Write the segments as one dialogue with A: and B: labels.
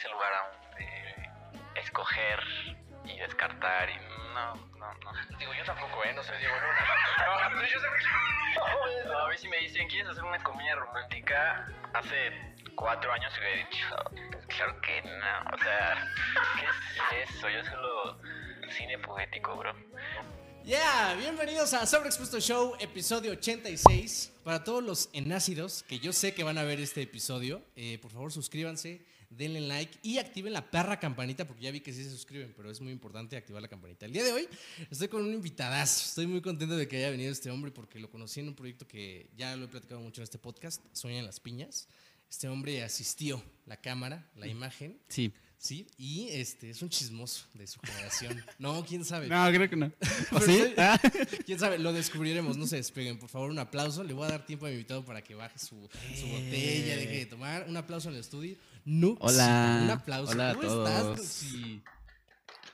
A: ese lugar aún de escoger y descartar y no, no, no.
B: Digo, yo tampoco, ¿eh? No soy Diego Luna.
A: No, yo sé que- No, a mí si me dicen, ¿quieres hacer una comedia romántica? Hace cuatro años hubiera dicho, claro que no. O sea, ¿qué es eso? Yo solo cine poético, bro.
C: Yeah, bienvenidos a Sobreexpuesto Show, episodio 86. Para todos los enácidos que yo sé que van a ver este episodio, eh, por favor suscríbanse, denle like y activen la perra campanita porque ya vi que sí se suscriben, pero es muy importante activar la campanita. El día de hoy estoy con un invitadazo. Estoy muy contento de que haya venido este hombre porque lo conocí en un proyecto que ya lo he platicado mucho en este podcast, Sueña en las Piñas. Este hombre asistió la cámara, la imagen.
D: Sí.
C: Sí, y este es un chismoso de su generación. No, quién sabe.
D: No, creo que no. ¿O sí? Ah.
C: Quién sabe, lo descubriremos, no se despeguen. Por favor, un aplauso. Le voy a dar tiempo a mi invitado para que baje su, su botella, deje de tomar. Un aplauso en el estudio. Nux.
D: Hola.
C: Un aplauso.
D: Hola a
C: ¿Cómo
D: todos.
C: estás, Nuxi?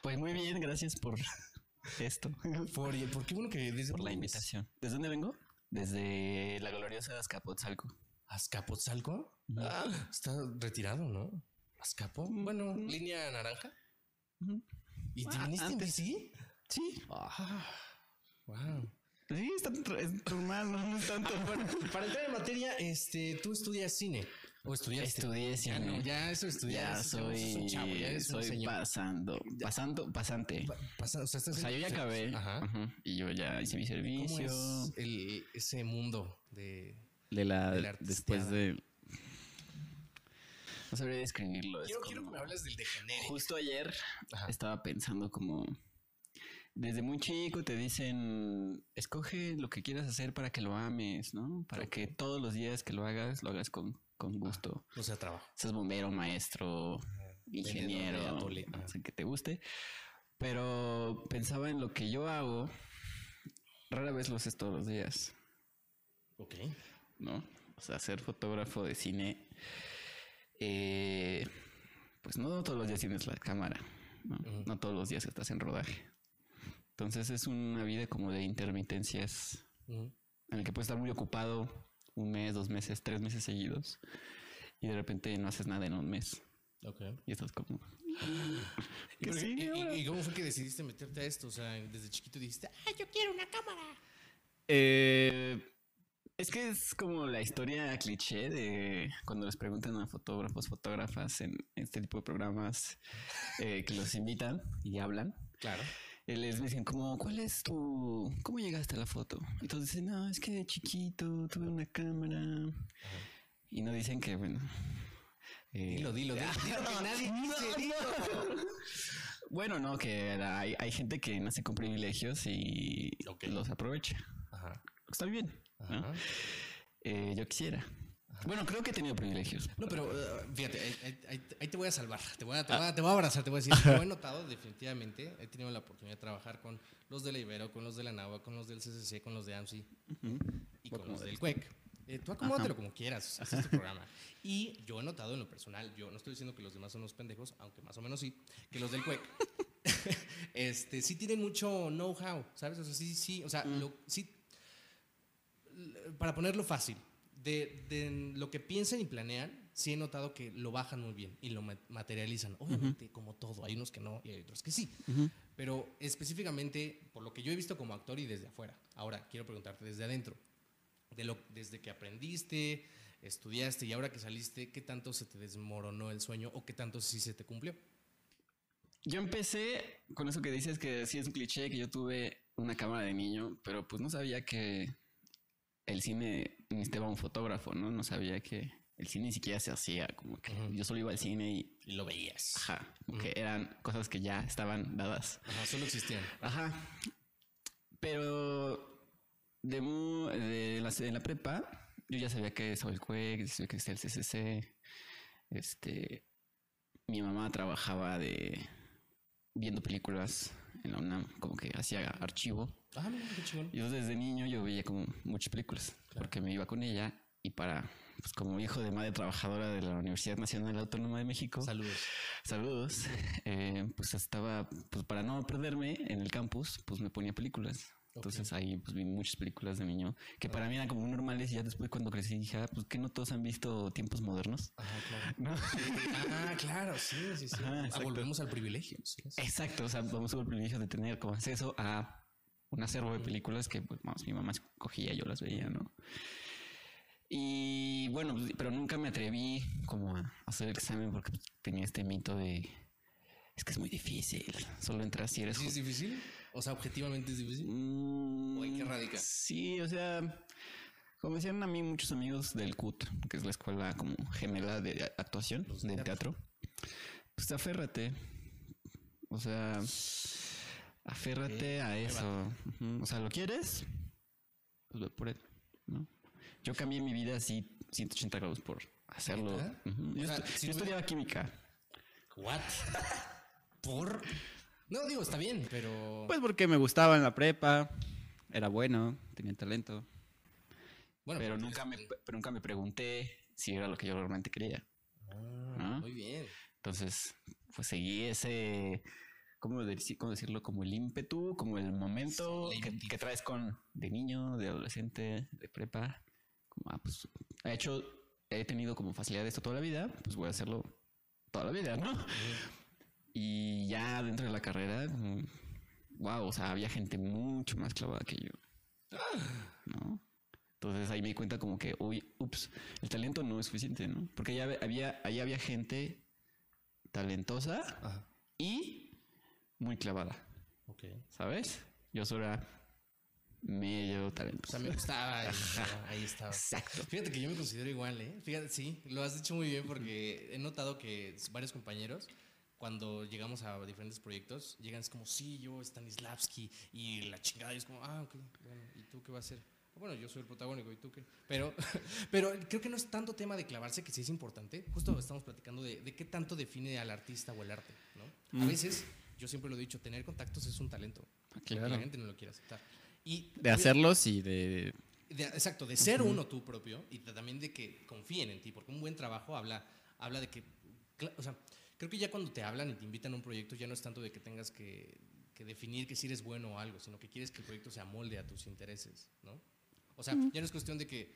D: Pues muy bien, gracias por esto.
C: Por, por qué bueno que desde
D: por la invitación. ¿Desde dónde vengo? Desde la gloriosa Azcapotzalco.
C: ¿Azcapotzalco? Ah, está retirado, ¿no? ¿Azcapo? Bueno, línea naranja. ¿Y te
D: Ah,
C: viniste en bici?
D: Sí.
C: Ah, wow.
D: Sí, está es normal, no, no es tanto.
C: Para entrar en materia, este, tú estudias cine. ¿O estudiaste?
D: Estudié
C: Ya no, ya eso estudias.
D: Ya
C: un
D: soy,
C: chavo, ya
D: soy
C: señor.
D: pasando, pasando, pasante.
C: Pa- pasa- o sea, estás
D: O sea, yo ya acabé.
C: Ajá.
D: Ajá, Y yo ya hice mi
C: ¿Cómo
D: servicio.
C: es el, ese mundo de...
D: De la,
C: de la
D: después de. No sabría describirlo. es
C: Quiero, quiero que me hables del degenere.
D: Justo ayer
C: Ajá.
D: estaba pensando como desde muy chico te dicen escoge lo que quieras hacer para que lo ames, ¿no? Para que todos los días que lo hagas lo hagas con, con gusto.
C: O sea, trabajo.
D: Seas bombero, maestro, ingeniero,
C: ajá.
D: sé que te guste. Pero pensaba en lo que yo hago. Rara vez lo haces todos los días,
C: Ok.
D: ¿no? O sea, ser fotógrafo de cine, eh, pues no todos los días tienes la cámara, ¿no? No todos los días estás en rodaje. Entonces es una vida como de intermitencias en el que puedes estar muy ocupado un mes, dos meses, tres meses seguidos y de repente no haces nada en un mes
C: Ok.
D: y estás como...
C: ¿Y, y- y cómo fue que decidiste meterte a esto? O sea, desde chiquito dijiste, ah, yo quiero una cámara.
D: Eh, es que es como la historia cliché de cuando les preguntan a fotógrafos, fotógrafas en este tipo de programas eh, que los invitan y hablan.
C: Claro.
D: Les dicen como, ¿cuál es tu... ¿Cómo llegaste a la foto? Todos dicen, no, es que de chiquito tuve una cámara. Y no dicen que, bueno... eh,
C: Dilo, dilo, dilo. Dilo que nadie dice, dilo.
D: Bueno, no, que hay, hay gente que nace con privilegios y los aprovecha.
C: Ajá.
D: Está bien. Eh, yo quisiera. Bueno, creo que he tenido privilegios.
C: No, pero eh, fíjate, ahí, ahí- ahí- ahí te voy a salvar. Te voy a, te,
D: Ah.
C: voy a, te voy a abrazar, te voy a decir. Yo he notado definitivamente, he tenido la oportunidad de trabajar con los de la Ibero, con los de la NAVA, con los del CCC, con los de AMSI y con los del CUEC. Eh, tú acomódatelo como quieras, así es tu programa. Y yo he notado en lo personal, yo no estoy diciendo que los demás son unos pendejos, aunque más o menos sí, que los del CUEC este, sí tienen mucho know-how, ¿sabes? O sea, sí, sí, o sea, lo- sí, para ponerlo fácil, de, de lo que piensan y planean, sí he notado que lo bajan muy bien y lo ma- materializan. Obviamente, como todo, hay unos que no y hay otros que sí. Pero específicamente, por lo que yo he visto como actor y desde afuera. Ahora, quiero preguntarte desde adentro. De lo, desde que aprendiste, estudiaste y ahora que saliste, ¿qué tanto se te desmoronó el sueño o qué tanto sí se te cumplió?
D: Yo empecé con eso que dices que sí es un cliché, que yo tuve una cámara de niño, pero pues no sabía que el cine necesitaba un fotógrafo, ¿no? No sabía que el cine ni siquiera se hacía, como que yo solo iba al cine y,
C: Y lo veías.
D: ajá, como que eran cosas que ya estaban dadas.
C: Ajá, solo existían.
D: Ajá. Pero de, de la, de la prepa, yo ya sabía que estaba el CUEC, sabía que existía el CCC. Este, mi mamá trabajaba de viendo películas en la UNAM, como que hacía archivo.
C: Ah, mira, qué chingón.
D: Y yo desde niño yo veía como muchas películas, porque me iba con ella y para, pues como hijo de madre trabajadora de la Universidad Nacional Autónoma de México,
C: Saludos.
D: saludos, eh, pues estaba, pues para no perderme en el campus, pues me ponía películas. Entonces ahí pues vi muchas películas de niño que para mí eran como muy normales y ya después cuando crecí dije, ah, pues que no todos han visto tiempos modernos.
C: Ajá, claro.
D: ¿No?
C: Ah, claro, sí, sí, sí.
D: Ajá,
C: Ah, volvemos al privilegio. sí, sí.
D: Exacto, o sea, vamos a el privilegio de tener como acceso a un acervo de películas que pues, vamos, mi mamá cogía, yo las veía, ¿no? Y bueno, pues, pero nunca me atreví como a hacer el examen porque pues, tenía este mito de es que es muy difícil, solo entras si eres
C: ¿Sí es difícil? O sea, objetivamente es difícil.
D: Mm,
C: ¿O en qué radica?
D: Sí, o sea, como decían a mí muchos amigos del CUT, que es la escuela como gemela de actuación,
C: Los de
D: teatro, pues aférrate. O sea, aférrate a eso. O sea, ¿lo quieres? Pues ve por él, ¿no? Yo cambié mi vida así 180 grados por hacerlo. Yo,
C: O sea,
D: estu-
C: si
D: yo
C: no-
D: estudiaba química.
C: ¿What? ¿Por? No, digo, está bien, pero...
E: Pues porque me gustaba en la prepa, era bueno, tenía talento.
C: bueno,
D: pero
C: porque
D: nunca me, pero nunca me pregunté si era lo que yo realmente quería.
C: Ah,
D: ¿no?
C: Muy bien.
D: Entonces, pues seguí ese, ¿cómo, deci- cómo decirlo? Como el ímpetu, como el momento
C: Sí,
D: que, traes con de niño, de adolescente, de prepa. Como, ah, pues, he hecho, he tenido como facilidad de esto toda la vida, pues voy a hacerlo toda la vida, ¿no? Y ya dentro de la carrera, wow, o sea, había gente mucho más clavada que yo, ¿no? Entonces ahí me di cuenta como que, uy, ups, el talento no es suficiente, ¿no? Porque ya había, ahí había gente talentosa
C: Ajá.
D: y muy clavada,
C: Ok.
D: ¿sabes? Yo solo era medio talentoso.
C: me gustaba. Ahí, estaba, ahí estaba.
D: Exacto.
C: Fíjate que yo me considero igual, ¿eh? Fíjate, sí, lo has dicho muy bien porque he notado que varios compañeros, cuando llegamos a diferentes proyectos, llegan es como, sí, yo, Stanislavski, y la chingada, y es como, ah, ok, bueno, ¿y tú qué vas a hacer? Bueno, yo soy el protagónico, ¿y tú qué? Pero, pero creo que no es tanto tema de clavarse, que sí es importante. Justo estamos platicando de, de qué tanto define al artista o el arte, ¿no? A veces, yo siempre lo he dicho, tener contactos es un talento. aunque
E: Claro.
C: La gente no lo quiere aceptar. Y
E: De hacerlos y de...
C: de- exacto, de ser uno tú propio y también de que confíen en ti, porque un buen trabajo habla, habla de que, o sea, creo que ya cuando te hablan y te invitan a un proyecto ya no es tanto de que tengas que, que definir que si eres bueno o algo, sino que quieres que el proyecto se amolde a tus intereses, ¿no? O sea, ya no es cuestión de que,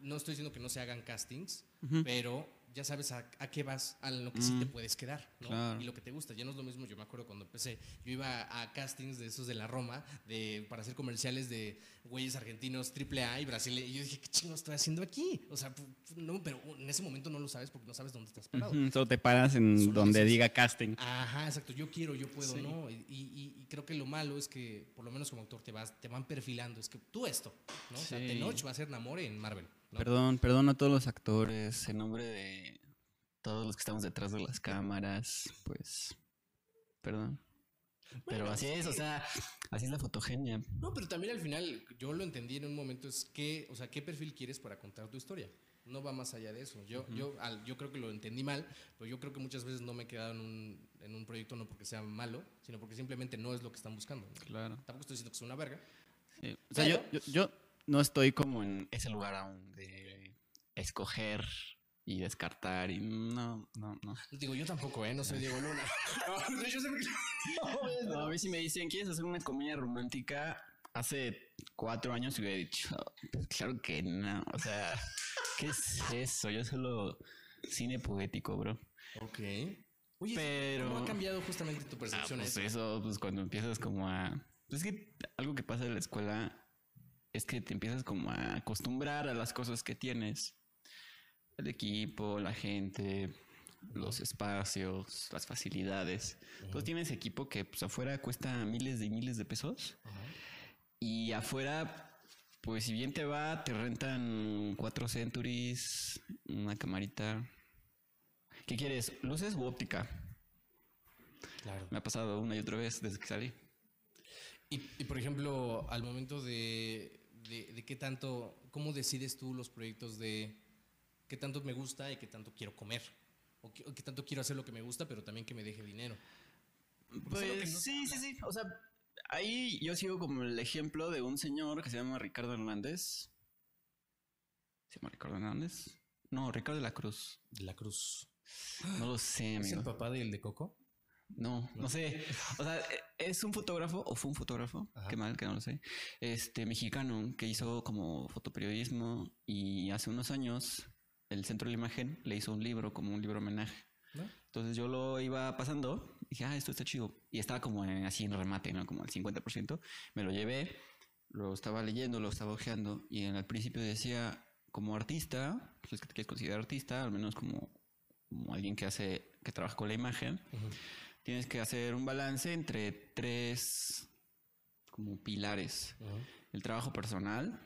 C: no estoy diciendo que no se hagan castings, pero ya sabes a, a qué vas, a lo que sí te puedes quedar, ¿no?
E: Claro.
C: Y lo que te gusta. Ya no es lo mismo, yo me acuerdo cuando empecé, yo iba a castings de esos de la Roma, de, para hacer comerciales de güeyes argentinos AAA y Brasil, y yo dije, ¿qué chingo estoy haciendo aquí? O sea, no, pero en ese momento no lo sabes porque no sabes dónde estás parado.
E: Solo te paras en
C: Solo
E: donde
C: dices-
E: diga casting.
C: Ajá, exacto. Yo quiero, yo puedo,
E: Sí.
C: ¿no? Y, y- y creo que lo malo es que, por lo menos como actor, te vas, te van perfilando. Es que tú esto, ¿no? O sea. Tenoch va a ser Namore en Marvel. ¿No?
E: Perdón, perdón a todos los actores.
D: En nombre de todos los que estamos detrás de las cámaras, pues, perdón. Pero
C: Bueno,
D: así es, o sea, así es la fotogenia.
C: No, pero también al final, yo lo entendí en un momento, es que, o sea, ¿qué perfil quieres para contar tu historia? No va más allá de eso. Yo, yo, al- yo creo que lo entendí mal, pero yo creo que muchas veces no me he quedado en un, en un proyecto no porque sea malo, sino porque simplemente no es lo que están buscando. ¿no?
E: Claro.
C: Tampoco estoy diciendo que sea una verga.
E: Sí. O sea, yo, yo, yo no estoy como en...
D: Ese lugar aún de escoger y descartar y no, no, no.
C: Digo, yo tampoco, ¿eh? No soy Diego Luna. No, yo sé que-
D: No, a mí si me dicen, ¿quieres hacer una comedia romántica? Hace cuatro años hubiera dicho, "Pues claro que no. O sea, ¿qué es eso? Yo solo cine poético, bro.
C: Ok. Oye,
D: Pero-
C: ¿cómo ha cambiado justamente tu
D: Ah,
C: percepción a
D: pues
C: eso?
D: eso, pues cuando empiezas como a... Pues es que algo que pasa en la escuela es que te empiezas como a acostumbrar a las cosas que tienes. El equipo, la gente, los espacios, las facilidades. Entonces tienes equipo que pues afuera cuesta miles y miles de pesos.
C: Ajá.
D: Y afuera, pues si bien te va, te rentan cuatro centuries, una camarita. ¿Qué quieres? ¿Luces u óptica?
C: Claro.
D: Me ha pasado una y otra vez desde que salí.
C: Y, y, por ejemplo, al momento de, de, de qué tanto, ¿cómo decides tú los proyectos de qué tanto me gusta y qué tanto quiero comer? O qué, o qué tanto quiero hacer lo que me gusta, pero también que me deje dinero. Porque
D: Pues
C: no-
D: sí, sí, sí. O sea, ahí yo sigo como el ejemplo de un señor que se llama Ricardo Hernández. ¿Se llama Ricardo Hernández? No, Ricardo de la Cruz.
C: De la Cruz.
D: No lo sé,
C: ¿Es el
D: amigo.
C: papá del de Coco?
D: No, no, sé. O sea, es un fotógrafo, o fue un fotógrafo, qué mal que no lo sé, este mexicano que hizo como fotoperiodismo y hace unos años el Centro de la Imagen le hizo un libro, como un libro homenaje. Entonces yo lo iba pasando y dije, ah, esto está chido. Y estaba como así en remate, ¿no? Como al 50%. Me lo llevé, lo estaba leyendo, lo estaba ojeando y en el principio decía, como artista, pues que te quieres considerar artista, al menos como, como alguien que hace, que trabaja con la imagen tienes que hacer un balance entre tres como pilares. El trabajo personal,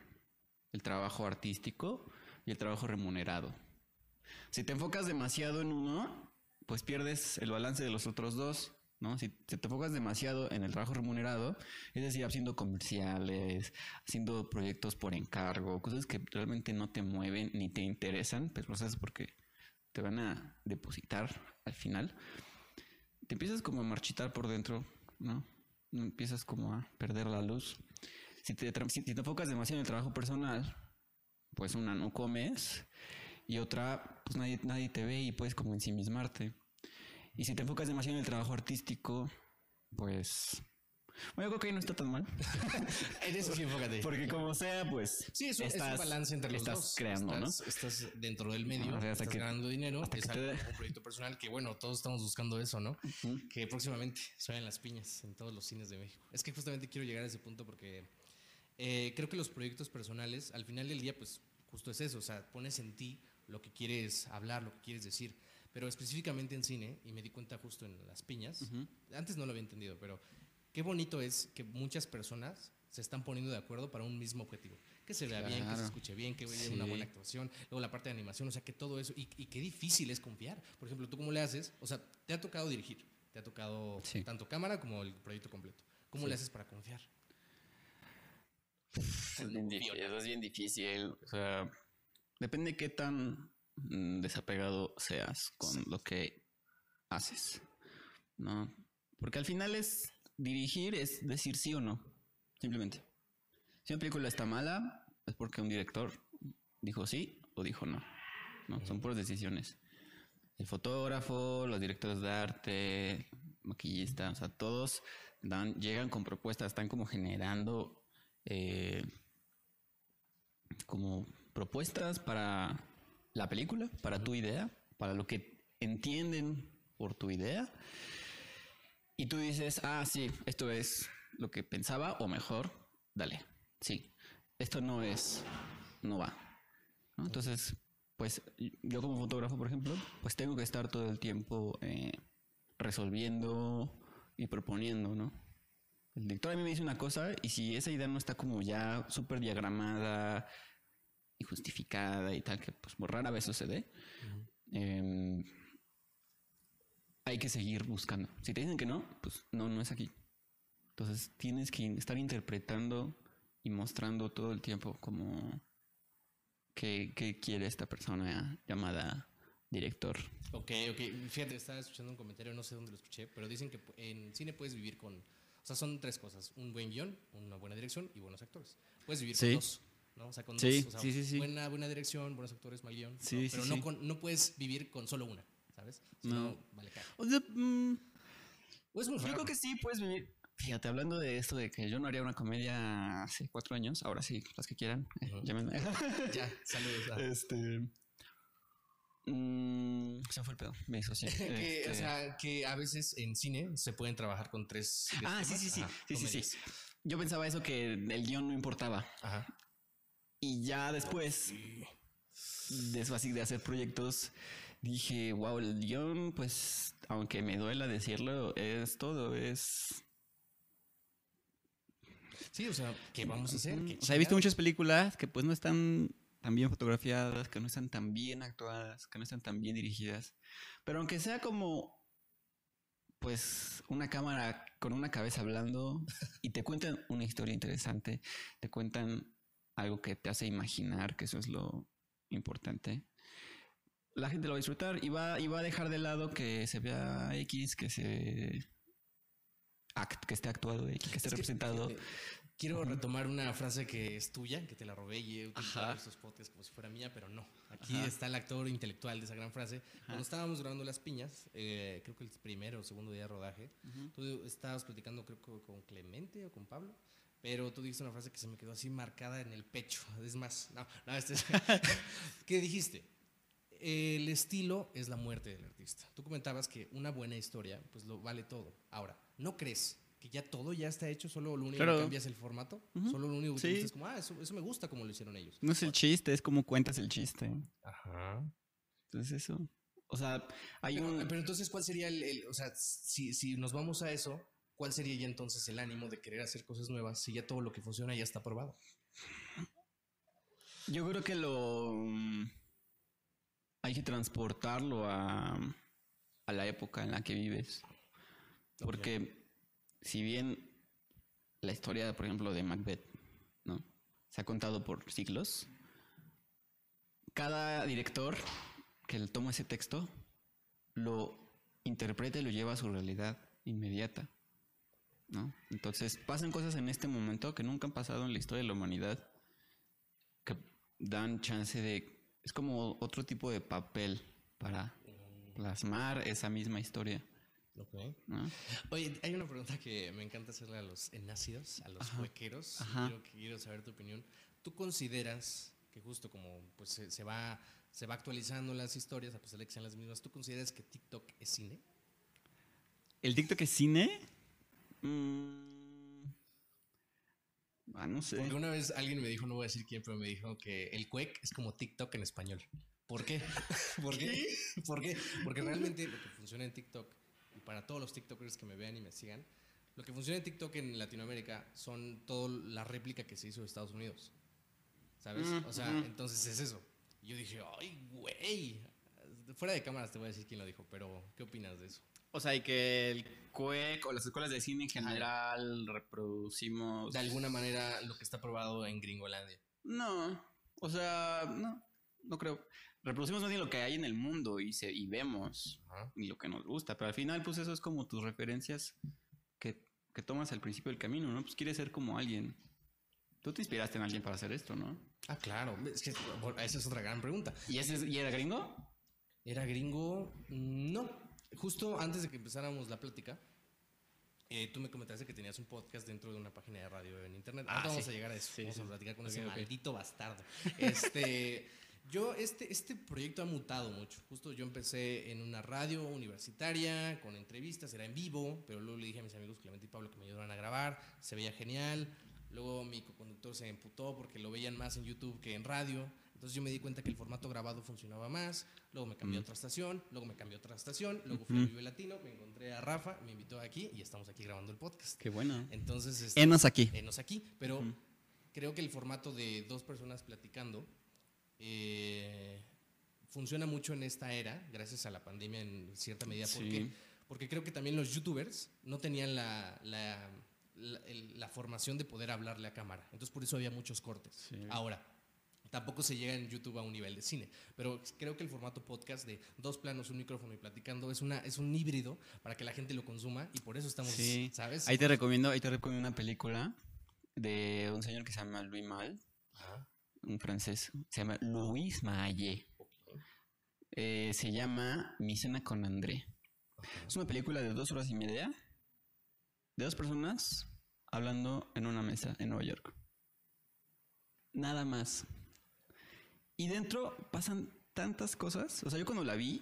D: el trabajo artístico y el trabajo remunerado. Si te enfocas demasiado en uno, pues pierdes el balance de los otros dos. ¿no? Si te enfocas demasiado en el trabajo remunerado, es decir, haciendo comerciales, haciendo proyectos por encargo, cosas que realmente no te mueven ni te interesan, pero lo haces porque te van a depositar al final te empiezas como a marchitar por dentro, ¿no? Empiezas como a perder la luz. Si te, si te enfocas demasiado en el trabajo personal, pues una no comes y otra, pues nadie, nadie te ve y puedes como ensimismarte. Y si te enfocas demasiado en el trabajo artístico, pues bueno, yo creo que no está tan mal.
C: en eso sí, enfócate.
D: Porque como sea, pues.
C: Sí, es, estás, un balance entre los
D: estás
C: dos.
D: creando,
C: ¿no? Estás dentro del medio, estás ganando dinero, es algo, un proyecto personal que, bueno, todos estamos buscando eso, ¿no? Que próximamente suenen las piñas en todos los cines de México. Es que justamente quiero llegar a ese punto porque eh, creo que los proyectos personales, al final del día, pues justo es eso. O sea, pones en ti lo que quieres hablar, lo que quieres decir. Pero específicamente en cine, y me di cuenta justo en las piñas, antes no lo había entendido, pero qué bonito es que muchas personas se están poniendo de acuerdo para un mismo objetivo. Que se vea bien, que se escuche bien, que haya una buena actuación, luego la parte de animación, o sea, que todo eso, y, qué difícil es confiar. Por ejemplo, ¿tú cómo le haces? O sea, te ha tocado dirigir, te ha tocado tanto cámara como el proyecto completo. ¿Cómo le haces para confiar?
D: Es bien difícil, eso es bien difícil. O sea, depende qué tan mm, desapegado seas con lo que haces, ¿no? Porque al final es dirigir es decir sí o no, simplemente. Si una película está mala, es porque un director dijo sí o dijo no. No, son puras decisiones. El fotógrafo, los directores de arte, maquillistas, o sea, todos dan, llegan con propuestas, están como generando eh, como propuestas para la película, para tu idea, para lo que entienden por tu idea. Y tú dices, ah, sí, esto es lo que pensaba, o mejor, dale, sí, esto no es, no va. Entonces, pues yo como fotógrafo, por ejemplo, pues tengo que estar todo el tiempo eh, resolviendo y proponiendo, ¿no? El director a mí me dice una cosa y si esa idea no está como ya súper diagramada y justificada y tal, que pues rara vez sucede, hay que seguir buscando. Si te dicen que no, pues no, no es aquí. Entonces tienes que estar interpretando y mostrando todo el tiempo como qué, quiere esta persona llamada director.
C: Ok, ok. Fíjate, estaba escuchando un comentario, no sé dónde lo escuché, pero dicen que en cine puedes vivir con... O sea, son tres cosas. Un buen guion, una buena dirección y buenos actores. Puedes vivir con dos. ¿no? O sea, con
D: sí,
C: dos. O
D: sí, sí, sí.
C: Buena, buena dirección, buenos actores, mal guion.
D: Sí,
C: pero no, no puedes vivir con solo una. ¿Sabes?
D: no.
C: vale
D: O sea, mm, pues yo creo que sí puedes vivir. Fíjate, hablando de esto de que yo no haría una comedia hace cuatro años, ahora sí, las que quieran,
C: ya, saludos.
D: Este. Mm, se fue el pedo, me
C: que, O sea, que a veces en cine se pueden trabajar con tres.
D: Ah, sí, sí, sí. sí, sí, sí. Yo pensaba eso que el guion no importaba. Ajá. Y ya después de eso así de hacer proyectos dije, wow, el guion, pues, aunque me duela decirlo, es todo, es...
C: Sí, o sea, ¿qué vamos a hacer?
F: O sea, he visto muchas películas que pues no están tan bien fotografiadas, que no están tan bien actuadas, que no están tan bien dirigidas. Pero aunque sea como, pues, una cámara con una cabeza hablando y te cuentan una historia interesante, te cuentan algo que te hace imaginar, que eso es lo importante la gente lo va a disfrutar y va, y va a dejar de lado que se vea X, que se
D: act, que esté actuado y que esté
C: Es que,
D: representado.
C: fíjate, Quiero retomar una frase que es tuya, que te la robé y he utilizado en estos podcasts como si fuera mía, pero no. Aquí
D: Ajá.
C: está el actor intelectual de esa gran frase. Cuando estábamos grabando Las Piñas, eh, creo que el primero o segundo día de rodaje, tú estabas platicando creo que con Clemente o con Pablo, pero tú dijiste una frase que se me quedó así marcada en el pecho. Es más, no, no, este es- ¿Qué dijiste? El estilo es la muerte del artista. Tú comentabas que una buena historia, pues lo vale todo. Ahora, ¿no crees que ya todo ya está hecho? Solo lo único
D: Claro.
C: que cambia es el formato. Solo lo único que
D: Sí.
C: es como, ah, eso, eso me gusta como lo hicieron ellos.
D: No es el chiste, es como cuentas el chiste.
C: Ajá.
D: Entonces eso. O sea, hay
C: Pero,
D: un...
C: pero entonces, ¿cuál sería el, el- o sea, si, si nos vamos a eso, ¿cuál sería ya entonces el ánimo de querer hacer cosas nuevas si ya todo lo que funciona ya está probado?
D: Yo creo que lo... Hay que transportarlo a, a la época en la que vives. Porque si bien la historia, por ejemplo, de Macbeth, ¿no? Se ha contado por siglos, cada director que le toma ese texto lo interpreta y lo lleva a su realidad inmediata, ¿no? Entonces pasan cosas en este momento que nunca han pasado en la historia de la humanidad que dan chance de... Es como otro tipo de papel para plasmar esa misma historia, ¿no?
C: Oye, hay una pregunta que me encanta hacerle a los nacidos, a los huequeros.
D: Ajá.
C: Quiero, quiero saber tu opinión. ¿Tú consideras que justo como pues, se, se va, se va actualizando las historias, a pesar de que sean las mismas, ¿tú consideras que TikTok es cine?
D: ¿El TikTok es cine? Mm. Ah, no sé.
C: Porque una vez alguien me dijo, no voy a decir quién, pero me dijo que el Quake es como TikTok en español. ¿Por qué? ¿Por qué? ¿Por qué? Porque realmente lo que funciona en TikTok, y para todos los TikTokers que me vean y me sigan, lo que funciona en TikTok en Latinoamérica son toda la réplica que se hizo de Estados Unidos. ¿Sabes? O sea, entonces es eso. Y yo dije, ay, güey. Fuera de cámaras te voy a decir quién lo dijo, pero ¿qué opinas de eso?
D: O sea, y que el CUEC o las escuelas de cine en general reproducimos...
C: De alguna manera, lo que está probado en Gringolandia.
D: No, o sea, no, no creo. Reproducimos más bien lo que hay en el mundo y, se, y vemos
C: Ajá.
D: y lo que nos gusta, pero al final pues eso es como tus referencias que, que tomas al principio del camino, ¿no? Pues quieres ser como alguien. Tú te inspiraste en alguien para hacer esto, ¿no?
C: Ah, claro. Es que bueno, esa es otra gran pregunta.
D: ¿Y, ese, es- y era gringo?
C: ¿Era gringo? No. Justo antes de que empezáramos la plática, eh, tú me comentaste que tenías un podcast dentro de una página de radio en internet.
D: Ah,
C: Ahora vamos
D: sí.
C: a llegar a eso.
D: Sí,
C: vamos
D: sí.
C: a platicar con
D: Ok,
C: ese maldito bastardo. Este, yo, este, este proyecto ha mutado mucho. Justo yo empecé en una radio universitaria, con entrevistas, era en vivo, pero luego le dije a mis amigos Clemente y Pablo que me ayudaran a grabar. Se veía genial. Luego mi coconductor se emputó porque lo veían más en YouTube que en radio. Entonces yo me di cuenta que el formato grabado funcionaba más. Luego me cambié a otra estación, luego me cambié a otra estación, luego fui a Vive Latino, me encontré a Rafa, me invitó aquí y estamos aquí grabando el podcast.
D: Qué bueno.
C: Entonces, este,
D: Enos aquí.
C: enos aquí. Pero creo que el formato de dos personas platicando eh, funciona mucho en esta era, gracias a la pandemia en cierta medida. ¿Por
D: Sí.
C: qué? Porque creo que también los youtubers no tenían la, la, la- el- la formación de poder hablarle a cámara. Entonces por eso había muchos cortes.
D: Sí.
C: Ahora, tampoco se llega en YouTube a un nivel de cine, pero creo que el formato podcast de dos planos, un micrófono y platicando es, una, es un híbrido para que la gente lo consuma y por eso estamos,
D: Sí.
C: ¿sabes?
D: Ahí te recomiendo, ahí te recomiendo una película de un señor que se llama Louis Mal,
C: Ajá.
D: un francés. Se llama Louis Malle. Eh, se llama Mi cena con André. Es una película de dos horas y media de dos personas hablando en una mesa en Nueva York. Nada más. Y dentro pasan tantas cosas. O sea, yo cuando la vi,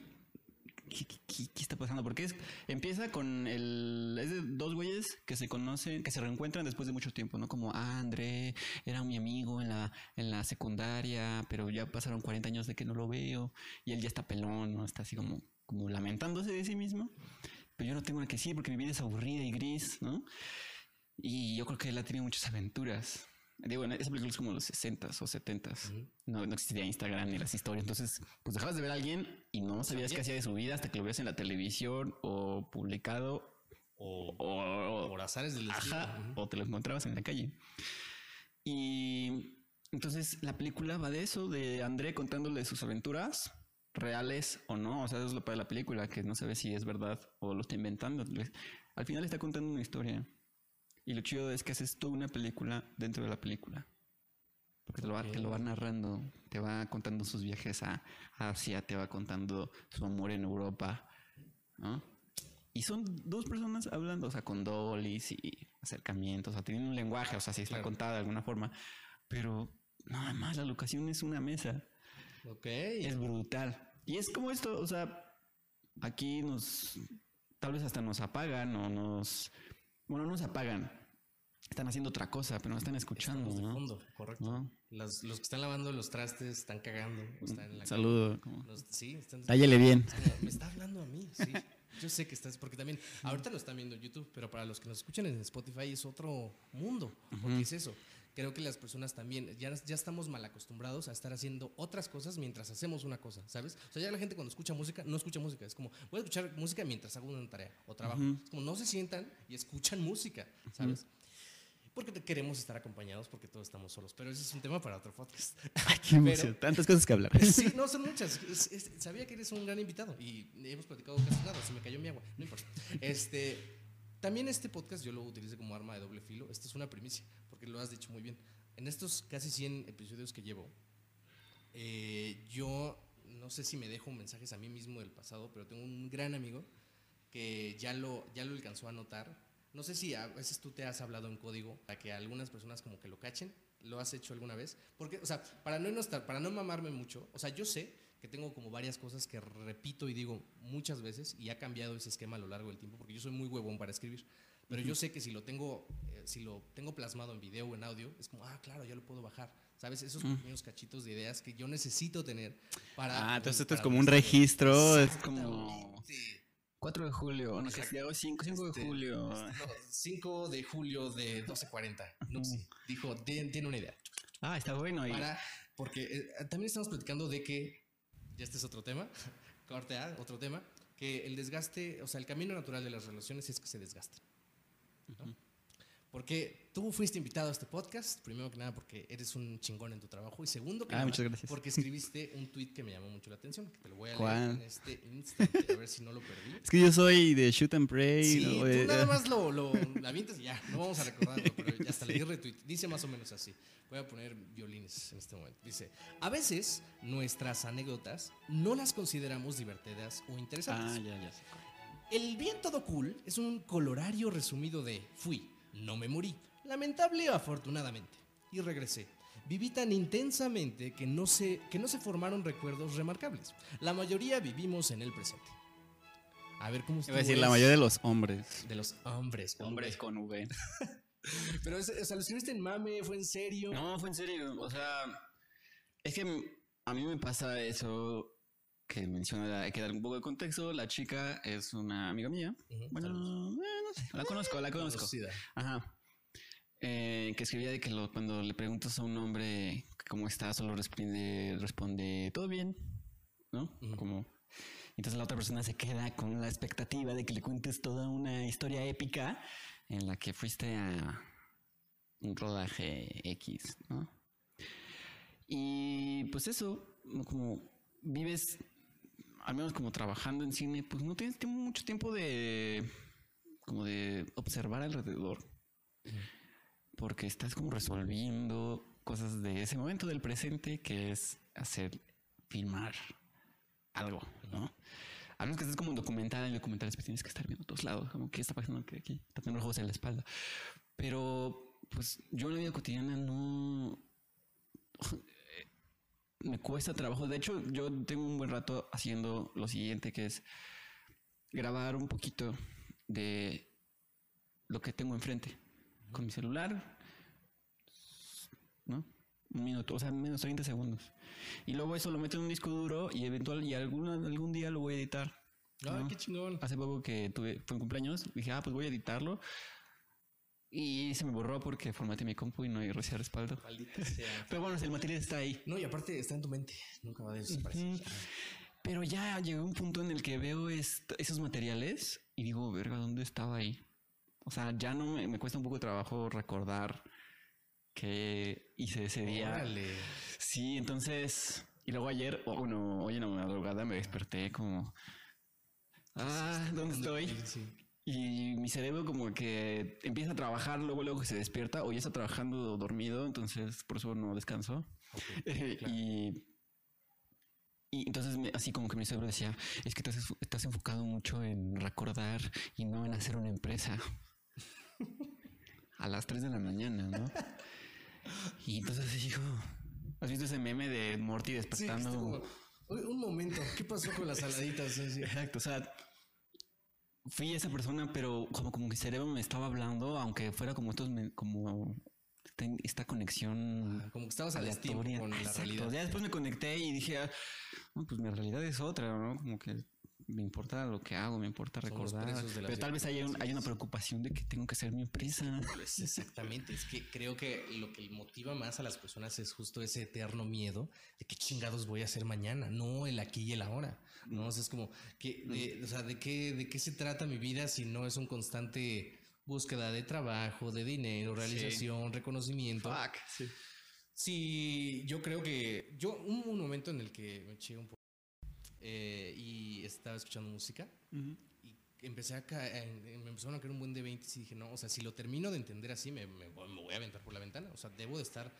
D: ¿qué, qué- qué- está pasando? Porque es, empieza con el... Es de dos güeyes que se conocen, que se reencuentran después de mucho tiempo, ¿no? Como, ah, André era mi amigo en la, en la secundaria, pero ya pasaron 40 años de que no lo veo. Y él ya está pelón, ¿no? Está así como, como lamentándose de sí mismo. Pero yo no tengo nada que decir porque mi vida es aburrida y gris, ¿no? Y yo creo que él ha tenido muchas aventuras. Digo, esa película es como los 60s o 70s. no, no existía Instagram ni las historias. Entonces, pues dejabas de ver a alguien y no sabías qué hacía de su vida hasta que lo veías en la televisión o publicado
C: O,
D: o,
C: por azares del.
D: Ajá,
C: Ujú.
D: o te lo encontrabas en la calle. Y entonces la película va de eso, de André contándole sus aventuras reales o no. O sea, eso es lo para la película, que no sabe si es verdad o lo está inventando. Al final está contando una historia. Y lo chido es que haces toda una película dentro de la película. Porque te lo, va, te lo va narrando, te va contando sus viajes a Asia, te va contando su amor en Europa, ¿no? Y son dos personas hablando, o sea, con dolis y acercamientos, o sea, tienen un lenguaje, o sea, sí está contada de alguna forma, pero nada más la locación es una mesa.
C: Ok.
D: Es brutal. Y es como esto, o sea, aquí nos, tal vez hasta nos apagan o nos, bueno, no nos apagan, están haciendo otra cosa, pero no están escuchando.
C: Estamos de
D: ¿no?
C: fondo, correcto.
D: ¿No?
C: Los que están lavando los trastes están cagando. o están en la
D: Saludo.
C: Los- sí, están.
D: Bien.
C: me está hablando a mí, sí. Yo sé que estás, porque también, ahorita lo están viendo en YouTube, pero para los que nos escuchan en Spotify es otro mundo, porque es eso. Creo que las personas también, ya, ya estamos mal acostumbrados a estar haciendo otras cosas mientras hacemos una cosa, ¿sabes? O sea, ya la gente cuando escucha música, no escucha música, es como, voy a escuchar música mientras hago una tarea o trabajo. Es como, no se sientan y escuchan música, ¿sabes? Porque te- queremos estar acompañados porque todos estamos solos, pero ese es un tema para otro podcast.
D: Ay, qué emoción. Tantas cosas que hablar.
C: Sí, no, son muchas. Es- es- sabía que eres un gran invitado y hemos platicado casi nada. Se me cayó mi agua, no importa. Este, también este podcast yo lo utilizo como arma de doble filo. Esto es una primicia, porque lo has dicho muy bien. En estos casi 100 episodios que llevo, eh, yo no sé si me dejo mensajes a mí mismo del pasado, pero tengo un gran amigo que ya lo, ya lo alcanzó a notar. No sé si a veces tú te has hablado en código para que algunas personas como que lo cachen. ¿Lo has hecho alguna vez? Porque, o sea, para no, estar, para no mamarme mucho, o sea, yo sé que tengo como varias cosas que repito y digo muchas veces y ha cambiado ese esquema a lo largo del tiempo porque yo soy muy huevón para escribir. Pero yo sé que si lo tengo, eh, si lo tengo plasmado en video o en audio, es como, ah, claro, ya lo puedo bajar. ¿Sabes? Esos pequeños cachitos de ideas que yo necesito tener para.
D: Ah, entonces esto es como un registro. Es como 4 de julio. No, que sea hoy 5, 5 de
C: Este,
D: julio.
C: No, 5 de julio de 12.40. No sé. Dijo, "Tien- tiene una idea.
D: Ah, está bueno. Y
C: Para, porque eh, también estamos platicando de que, ya este es otro tema, corte A, otro tema, que el desgaste, o sea, el camino natural de las relaciones es que se desgasten. ¿No? Porque tú fuiste invitado a este podcast, primero que nada porque eres un chingón en tu trabajo y segundo que
D: Ah,
C: nada,
D: muchas gracias.
C: porque escribiste un tweet que me llamó mucho la atención, que te lo voy a leer en este instante, a ver si no lo perdí.
D: es que yo soy de shoot and pray.
C: Sí,
D: ¿no?
C: tú
D: Eh,
C: nada
D: eh,
C: más lo, lo avientas y ya, no vamos a recordarlo, pero ya hasta le di retweet. Dice más o menos así. Voy a poner violines en este momento. Dice, a veces nuestras anécdotas no las consideramos divertidas o
D: Ah,
C: interesantes.
D: ya, ya.
C: El bien todo cool es un colorario resumido de fui, no me morí, lamentable o afortunadamente, y regresé. Viví tan intensamente que no, se, que no se formaron recuerdos remarcables. La mayoría vivimos en el presente. A ver cómo
D: Iba a decir, la mayoría de los hombres.
C: De los hombres. con
D: Hombres
C: V.
D: con V.
C: Pero, es- o sea, lo escribiste en mame, fue en serio.
D: No, fue en serio. O sea, es que a mí me pasa eso que menciona, hay que dar un poco de contexto. La chica es una amiga mía. Bueno, eh, no sé, la conozco, la conozco.
C: Conocida.
D: Ajá. Eh, que escribía de que lo- cuando le preguntas a un hombre cómo está, solo responde, responde todo bien, ¿no?
C: Ujú.
D: Como. Entonces la otra persona se queda con la expectativa de que le cuentes toda una historia épica en la que fuiste a un rodaje X, ¿no? Y pues eso, como vives, al menos como trabajando en cine, pues no tienes mucho tiempo de como de observar alrededor. Porque estás como resolviendo cosas de ese momento del presente que es hacer, filmar algo, ¿no? A menos que estés como en documental, en documentales pues tienes que estar viendo a todos lados, como que está pasando aquí, está teniendo ojos en la espalda. Pero, pues yo en la vida cotidiana no, me cuesta trabajo. De hecho, yo tengo un buen rato haciendo lo siguiente, que es grabar un poquito de lo que tengo enfrente con mi celular, ¿no? Un minuto, o sea, menos 30 segundos. Y luego eso lo meto en un disco duro y eventual y alguna, algún día lo voy a editar. ¿no?
C: qué chingón.
D: Hace poco que tuve, fue un cumpleaños, dije, ah, pues voy a editarlo. Y se me borró porque formateé mi compu y no hay recién respaldo.
C: Maldita sea.
D: Pero bueno, el material está ahí.
C: No, y aparte está en tu mente. Nunca va a desaparecer.
D: Ujú. Pero ya llegó un punto en el que veo esos materiales y digo, verga, ¿dónde estaba ahí? O sea, ya no me, me cuesta un poco de trabajo recordar que hice ese día.
C: Órale.
D: Sí, entonces Y luego ayer, bueno, hoy en la madrugada me desperté como... Ah, ¿dónde estoy?
C: Sí.
D: Y mi cerebro como que empieza a trabajar, luego luego se despierta o ya está trabajando dormido, entonces por eso no descanso. y, y entonces me- así como que mi cerebro decía, es que estás, estás enfocado mucho en recordar y no en hacer una empresa. a las 3 de la mañana, ¿no? Y entonces dijo, ¿has visto ese meme de Morty
C: Sí,
D: despertando?
C: "Oye, un momento, ¿qué pasó con las saladitas? Sí,
D: Exacto, o sea, fui esa persona, pero como, como mi cerebro me estaba hablando, aunque fuera como estos, me- como esta conexión
C: Ah, Como que estabas
D: aleatoria.
C: con la
D: Exacto,
C: realidad.
D: Ya después me conecté y dije, ah, pues mi realidad es otra, ¿no? Como que me importa lo que hago, me importa recordar. Pero tal vez hay, un- hay una preocupación de que tengo que ser mi empresa.
C: Pues exactamente, es que creo que lo que motiva más a las personas es justo ese eterno miedo de qué chingados voy a hacer mañana, no el aquí y el ahora. No, O sea, es como que, de, o sea, de qué, de qué se trata mi vida si no es un constante búsqueda de trabajo, de dinero, realización, reconocimiento.
D: sí.
C: Sí, yo creo que yo hubo un momento en el que me eché un poco eh, y estaba escuchando música y empecé a caer, me empezaron a caer un buen de 20 y dije, no, o sea, si lo termino de entender así, me, me voy me voy a aventar por la ventana. O sea, debo de estar...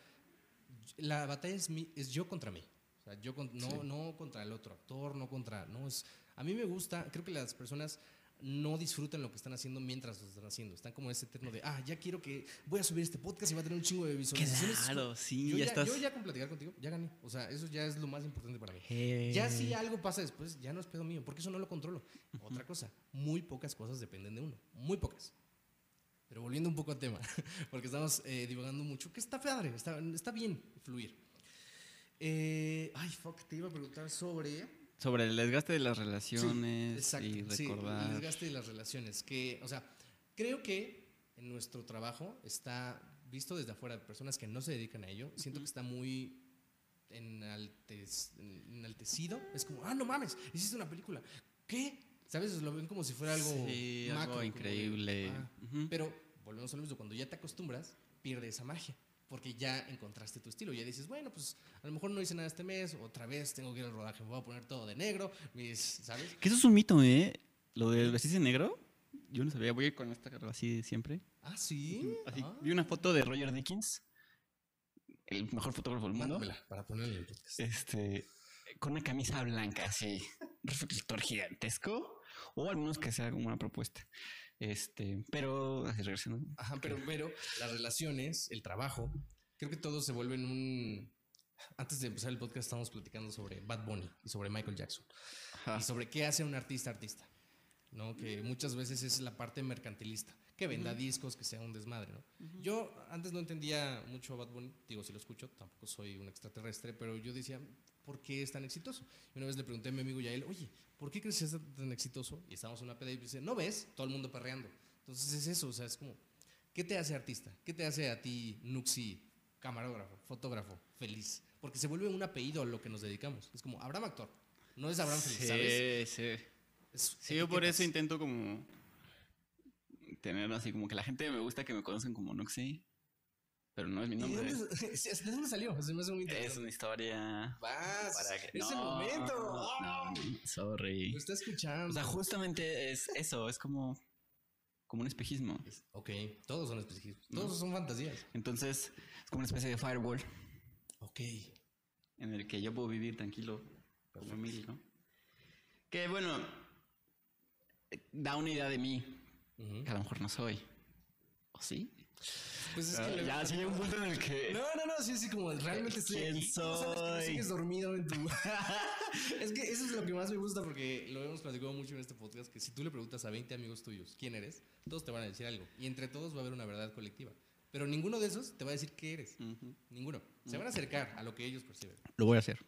C: La batalla es, mi, es yo contra mí. O sea, yo con- no, no contra el otro actor, no contra... No, es... A mí me gusta, creo que las personas no disfrutan lo que están haciendo mientras lo están haciendo. Están como ese eterno de, ah, ya quiero que voy a subir este podcast y va a tener un chingo de visualizaciones.
D: Claro, sí,
C: yo
D: ya
C: ya,
D: estás-
C: Yo ya con platicar contigo, ya gané. O sea, eso ya es lo más importante para mí.
D: Eh.
C: Ya si algo pasa después, ya no es pedo mío, porque eso no lo controlo. Otra cosa, muy pocas cosas dependen de uno, muy pocas. Pero volviendo un poco al tema, porque estamos eh, divagando mucho, que está padre, está, está bien fluir. Eh, ay, fuck, te iba a preguntar sobre...
D: Sobre el desgaste de las
C: Sí,
D: relaciones
C: exacto,
D: y
C: sí, el
D: recordar.
C: desgaste de las relaciones. Que, o sea, creo que en nuestro trabajo está visto desde afuera, personas que no se dedican a ello, siento que está muy enaltecido. Es como, ah, no mames, hiciste una película. ¿Qué? ¿Sabes? Lo ven como si fuera algo,
D: Sí,
C: macro,
D: algo
C: como de,
D: increíble.
C: Pero volvemos a lo mismo, cuando ya te acostumbras, pierde esa magia. Porque ya encontraste tu estilo. Ya dices, bueno, pues a lo mejor no hice nada este mes, otra vez tengo que ir al rodaje, me voy a poner todo de negro, mis, ¿sabes?
D: Que eso es un mito, ¿eh? Lo del vestirse negro. Yo no sabía, voy a ir con esta cara así siempre.
C: Ah, sí.
D: Así,
C: Ah.
D: Vi una foto de Roger Dickens, el mejor fotógrafo del mundo.
C: Mándamela para ponerla en el podcast.
D: Este, con una camisa blanca, así, reflector gigantesco, o al menos que sea como una propuesta. Este, pero, regresando.
C: Ajá, pero, pero las relaciones, el trabajo, creo que todo se vuelve en un... Antes de empezar el podcast estábamos platicando sobre Bad Bunny y sobre Michael Jackson.
D: Ajá.
C: Y sobre qué hace un artista artista. ¿no? Que muchas veces es la parte mercantilista. Que venda discos, que sea un desmadre, ¿no? Yo antes no entendía mucho a Bad Bunny. Digo, si lo escucho, tampoco soy un extraterrestre, pero yo decía, ¿por qué es tan exitoso? Y una vez le pregunté a mi amigo Yael, oye, ¿por qué crees que es tan exitoso? Y estábamos en una peda y dice, ¿no ves? Todo el mundo perreando. Entonces es eso, o sea, es como, ¿qué te hace artista? ¿Qué te hace a ti, Nuxi, camarógrafo, fotógrafo, feliz? Porque se vuelve un apellido a lo que nos dedicamos. Es como Abraham Actor. No es Abraham Feliz, ¿sabes?
D: Sí, sí. Sí, yo por eso intento como tener así como que la gente me gusta que me conocen como Noxy, pero no es mi
C: ¿Y de
D: nombre.
C: dónde, ¿De dónde salió? Se me hace muy
D: Es una historia
C: Vas,
D: para que
C: es el momento.
D: no, sorry.
C: Lo está escuchando.
D: O sea, justamente es eso, es como como un espejismo.
C: ok, todos son.
D: ¿No?
C: Todos son fantasías.
D: Entonces, es como una especie de firewall
C: Ok.
D: en el que yo puedo vivir tranquilo como mil, ¿no? Que bueno, da una idea de mí que a lo mejor no soy. ¿O sí?
C: Pues es
D: Ah,
C: que le-
D: ya, sí llega un punto en el que...
C: No, no, no, sí, sí, como realmente estoy
D: ¿Quién
C: aquí. No sabes que no
D: soy?
C: sigues dormido en tu... es que eso es lo que más me gusta porque lo hemos platicado mucho en este podcast, que si tú le preguntas a 20 amigos tuyos quién eres, todos te van a decir algo. Y entre todos va a haber una verdad colectiva. Pero ninguno de esos te va a decir qué eres.
D: Ujú.
C: Ninguno. Se van a acercar a lo que ellos perciben.
D: Lo voy a hacer.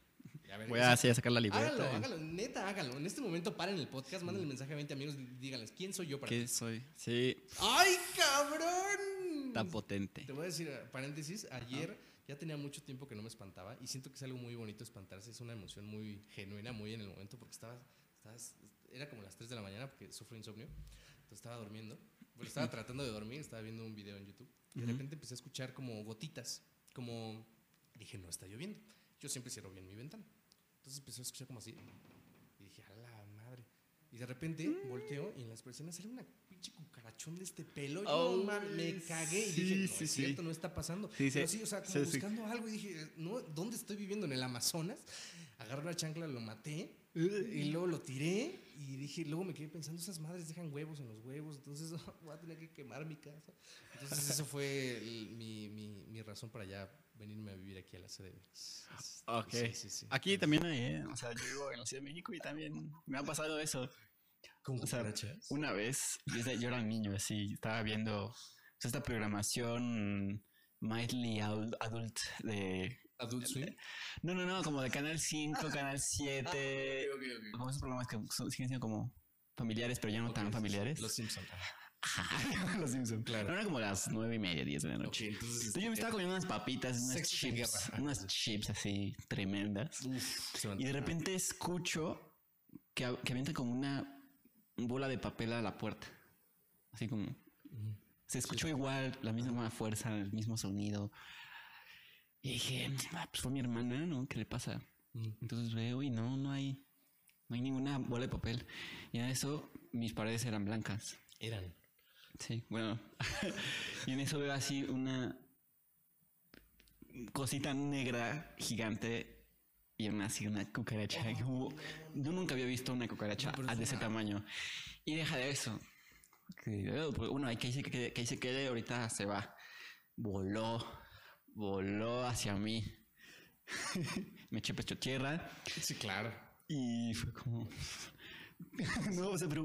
C: A ver,
D: Voy a, así a sacar la libreta.
C: Háganlo,
D: y-
C: háganlo, neta, háganlo. En este momento paren el podcast, manden el mensaje a 20 amigos y díganles, ¿quién soy yo para
D: ¿Qué
C: ti?
D: soy? Sí,
C: ¡Ay, cabrón!
D: Tan potente.
C: Te voy a decir, eh, paréntesis, ayer ya tenía mucho tiempo que no me espantaba y siento que es algo muy bonito espantarse, es una emoción muy genuina, muy en el momento, porque estaba, estaba- era como las 3 de la mañana porque sufro insomnio, entonces estaba durmiendo, bueno, estaba tratando de dormir, estaba viendo un video en YouTube y de repente empecé a escuchar como gotitas, como dije, no está lloviendo, yo siempre cierro bien mi ventana. Entonces empezó a escuchar como así. Y dije, a la madre. Y de repente
D: Mm.
C: volteo y en las persianas sale una pinche cucarachón de este pelo. Y
D: Oh,
C: mames, me cagué y dije, no,
D: sí,
C: es
D: sí.
C: cierto, no está pasando.
D: Sí,
C: Pero
D: sí.
C: o sea, como
D: Sí, sí.
C: buscando algo y dije, no, ¿dónde estoy viviendo? En el Amazonas. Agarré una chancla, lo maté. Y luego lo tiré y dije, luego me quedé pensando, esas madres dejan huevos en los huevos, entonces voy a tener que quemar mi casa. Entonces eso fue el- mi, mi, mi razón para ya venirme a vivir aquí a la CDMX.
D: Ok.
C: Sí, sí, sí.
D: Aquí también hay, ¿eh? O sea, yo vivo en la Ciudad de México y también me ha pasado eso.
C: ¿Con
D: O sea,
C: cucarachas?
D: Una vez, desde- yo era un niño así, estaba viendo esta programación Mildly Adult de...
C: Adult Swim.
D: No, no, no, como de Canal 5, Canal 7,
C: Ok, ok, ok.
D: como esos programas que son- siguen siendo como familiares, pero ya no tan familiares.
C: Los Simpsons.
D: Los Simpsons.
C: Claro.
D: No, era como las nueve y media, diez de la noche.
C: entonces.
D: Entonces yo me estaba comiendo unas papitas, unas chips, unas chips así tremendas.
C: Uf,
D: Y de repente escucho que, que avienta como una bola de papel a la puerta. Así como. Se escuchó igual, la misma fuerza, el mismo sonido. Y dije, "Ah, pues fue mi hermana, ¿no? ¿Qué le pasa? Entonces veo y no, no hay. No hay ninguna bola de papel. Y en eso mis paredes eran blancas.
C: Eran.
D: Sí, bueno. y en eso veo así una cosita negra gigante y aún así una cucaracha. Yo nunca había visto una cucaracha de ese tamaño. Y deja de eso. Que, pues, Uno, hay que ahí se quede, que ahí se quede, ahorita se va. Voló, voló hacia mí. Me eché pecho tierra
C: Sí, claro.
D: y fue como... no, o sea, pero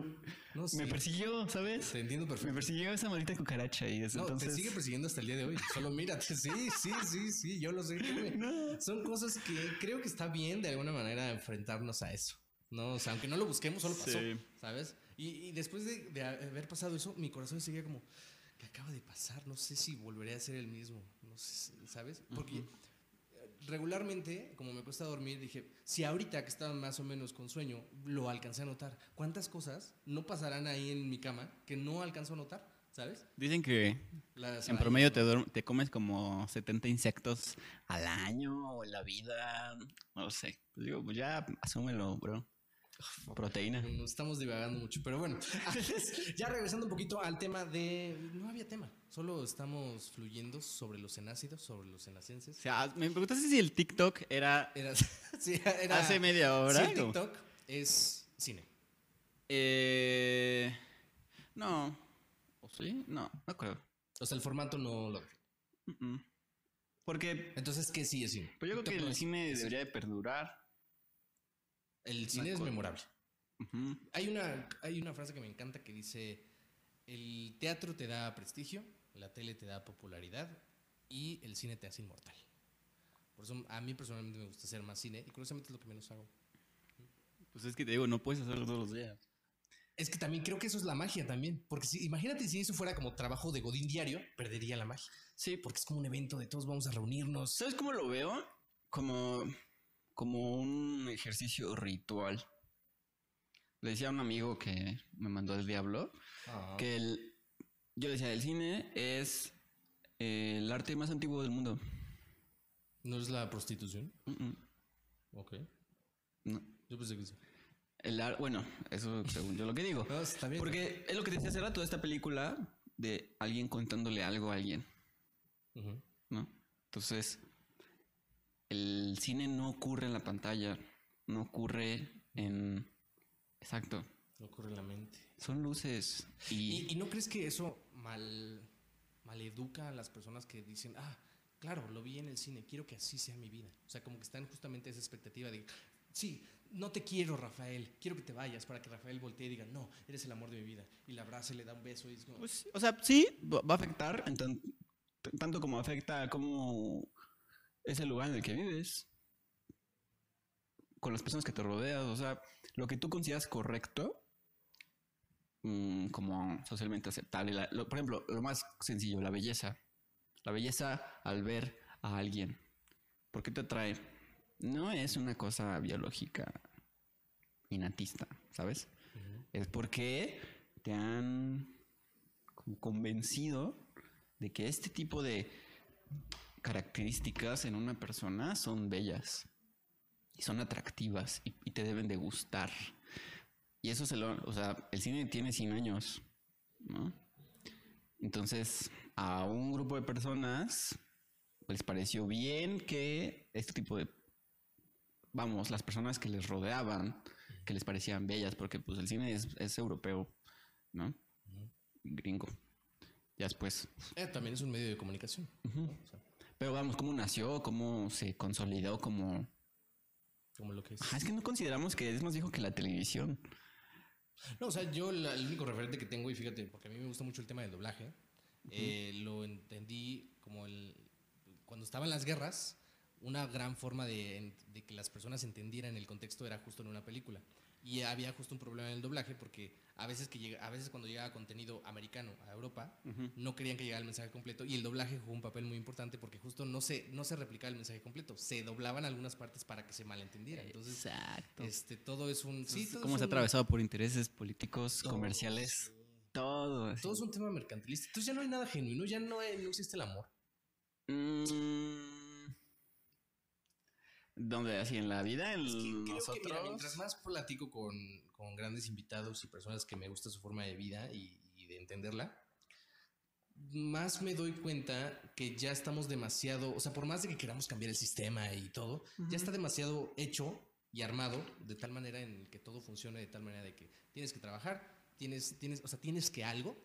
C: No,
D: me
C: sí.
D: persiguió, ¿sabes?
C: Te entiendo
D: Me
C: perfecto.
D: persiguió esa maldita cucaracha y desde
C: No,
D: entonces...
C: te sigue persiguiendo hasta el día de hoy. Solo mírate. Sí, sí, sí, sí, yo lo sé. créeme. Son cosas que creo que está bien de alguna manera enfrentarnos a eso. No, o sea, aunque no lo busquemos, solo pasó,
D: Sí.
C: ¿sabes? Y, y después de, de haber pasado eso, mi corazón seguía como, ¿qué acaba de pasar? No sé si volveré a ser el mismo, no sé, ¿sabes? Porque eh, regularmente, como me cuesta dormir, dije, si ahorita que estaba más o menos con sueño, lo alcancé a notar, ¿cuántas cosas no pasarán ahí en mi cama que no alcanzo a notar? ¿Sabes?
D: Dicen que
C: Las
D: en promedio te, te comes como 70 insectos al año o en la vida. No lo sé. Pues digo, pues ya asúmelo, bro. Proteína.
C: Nos estamos divagando mucho, pero bueno, ya regresando un poquito al tema de... No había tema, solo estamos fluyendo sobre los cenácidos, sobre los
D: O
C: cenacenses.
D: sea, me preguntaste si el TikTok era
C: Era, sí, era-
D: hace media hora.
C: Sí, el
D: o-
C: TikTok es cine.
D: Eh, no. ¿O sí? No, no creo.
C: O sea, el formato no lo...
D: Mm. Porque
C: Entonces, ¿qué sí es cine?
D: pues yo creo que el cine debería de perdurar.
C: El cine es memorable.
D: Ujú.
C: Hay una, hay una frase que me encanta que dice, el teatro te da prestigio, la tele te da popularidad y el cine te hace inmortal. Por eso a mí personalmente me gusta hacer más cine y curiosamente es lo que menos hago.
D: Pues es que te digo, no puedes hacerlo todos los días.
C: Es que también creo que eso es la magia también. Porque si, imagínate si eso fuera como trabajo de Godín diario, perdería la magia.
D: Sí,
C: Porque es como un evento de todos vamos a reunirnos.
D: ¿Sabes cómo lo veo? Como, como un ejercicio ritual. Le decía a un amigo que me mandó el diablo
C: Ah,
D: que el, yo le decía, el cine es eh, el arte más antiguo del mundo.
C: ¿No es la prostitución? Ok.
D: no.
C: Yo pensé que sí.
D: El ar- bueno, eso según yo lo que digo.
C: No, está bien.
D: Porque es lo que te decía hace rato, esta película de alguien contándole algo a alguien. ¿no? Entonces, el cine no ocurre en la pantalla, no ocurre en... Exacto,
C: No ocurre en la mente.
D: son luces y...
C: ¿Y, y no crees que eso mal, maleduca a las personas que dicen, ah, claro, lo vi en el cine, quiero que así sea mi vida? O sea, como que están justamente esa expectativa de, sí, no te quiero, Rafael, quiero que te vayas para que Rafael voltee y diga, no, eres el amor de mi vida. Y la abraza y le da un beso y es como,
D: Pues, o sea, sí, va a afectar, tanto como afecta a cómo es el lugar en el que vives, con las personas que te rodeas, o sea, lo que tú consideras correcto, mm, como socialmente aceptable. la- lo- por ejemplo, lo más sencillo, la belleza. La belleza al ver a alguien. ¿Por qué te atrae? No es una cosa biológica innatista, ¿sabes? Es porque te han convencido de que este tipo de características en una persona son bellas. y son atractivas y, y te deben de gustar. Y eso se lo, o sea, el cine tiene 100 años, ¿no? Entonces, a un grupo de personas les pareció bien que este tipo de, vamos, las personas que les rodeaban, que les parecían bellas, porque pues el cine es, es europeo, ¿no? Gringo. Ya después.
C: Eh, también es un medio de comunicación. ¿no? O sea,
D: Pero vamos, ¿cómo nació? ¿Cómo se consolidó como...
C: como lo que es
D: que no consideramos que es más viejo que la televisión.
C: No, o sea, yo la- el único referente que tengo, y fíjate, porque a mí me gusta mucho el tema del doblaje, eh, lo entendí como el. Cuando estaban las guerras, una gran forma de, de que las personas entendieran el contexto era justo en una película. Y había justo un problema en el doblaje porque a veces, que llega, a veces cuando llegaba contenido americano a Europa, no querían que llegara el mensaje completo y el doblaje jugó un papel muy importante porque justo no se, no se replicaba el mensaje completo, se doblaban algunas partes para que se malentendiera. Entonces,
D: Exacto.
C: este, todo es un... Sí, todo
D: ¿Cómo
C: es
D: se ha atravesado por intereses políticos,
C: Todo,
D: comerciales? Todo. así.
C: Todo es un tema mercantilista. Entonces ya no hay nada genuino, ya no, hay- no existe el amor.
D: Mm. ¿Dónde? ¿Así en la vida? ¿En
C: Creo que, mira,
D: nosotros?
C: mientras más platico con, con grandes invitados y personas que me gusta su forma de vida y, y de entenderla, más me doy cuenta que ya estamos demasiado, o sea, por más de que queramos cambiar el sistema y todo, ya está demasiado hecho y armado de tal manera en que todo funcione de tal manera de que tienes que trabajar, tienes, tienes, o sea, tienes que algo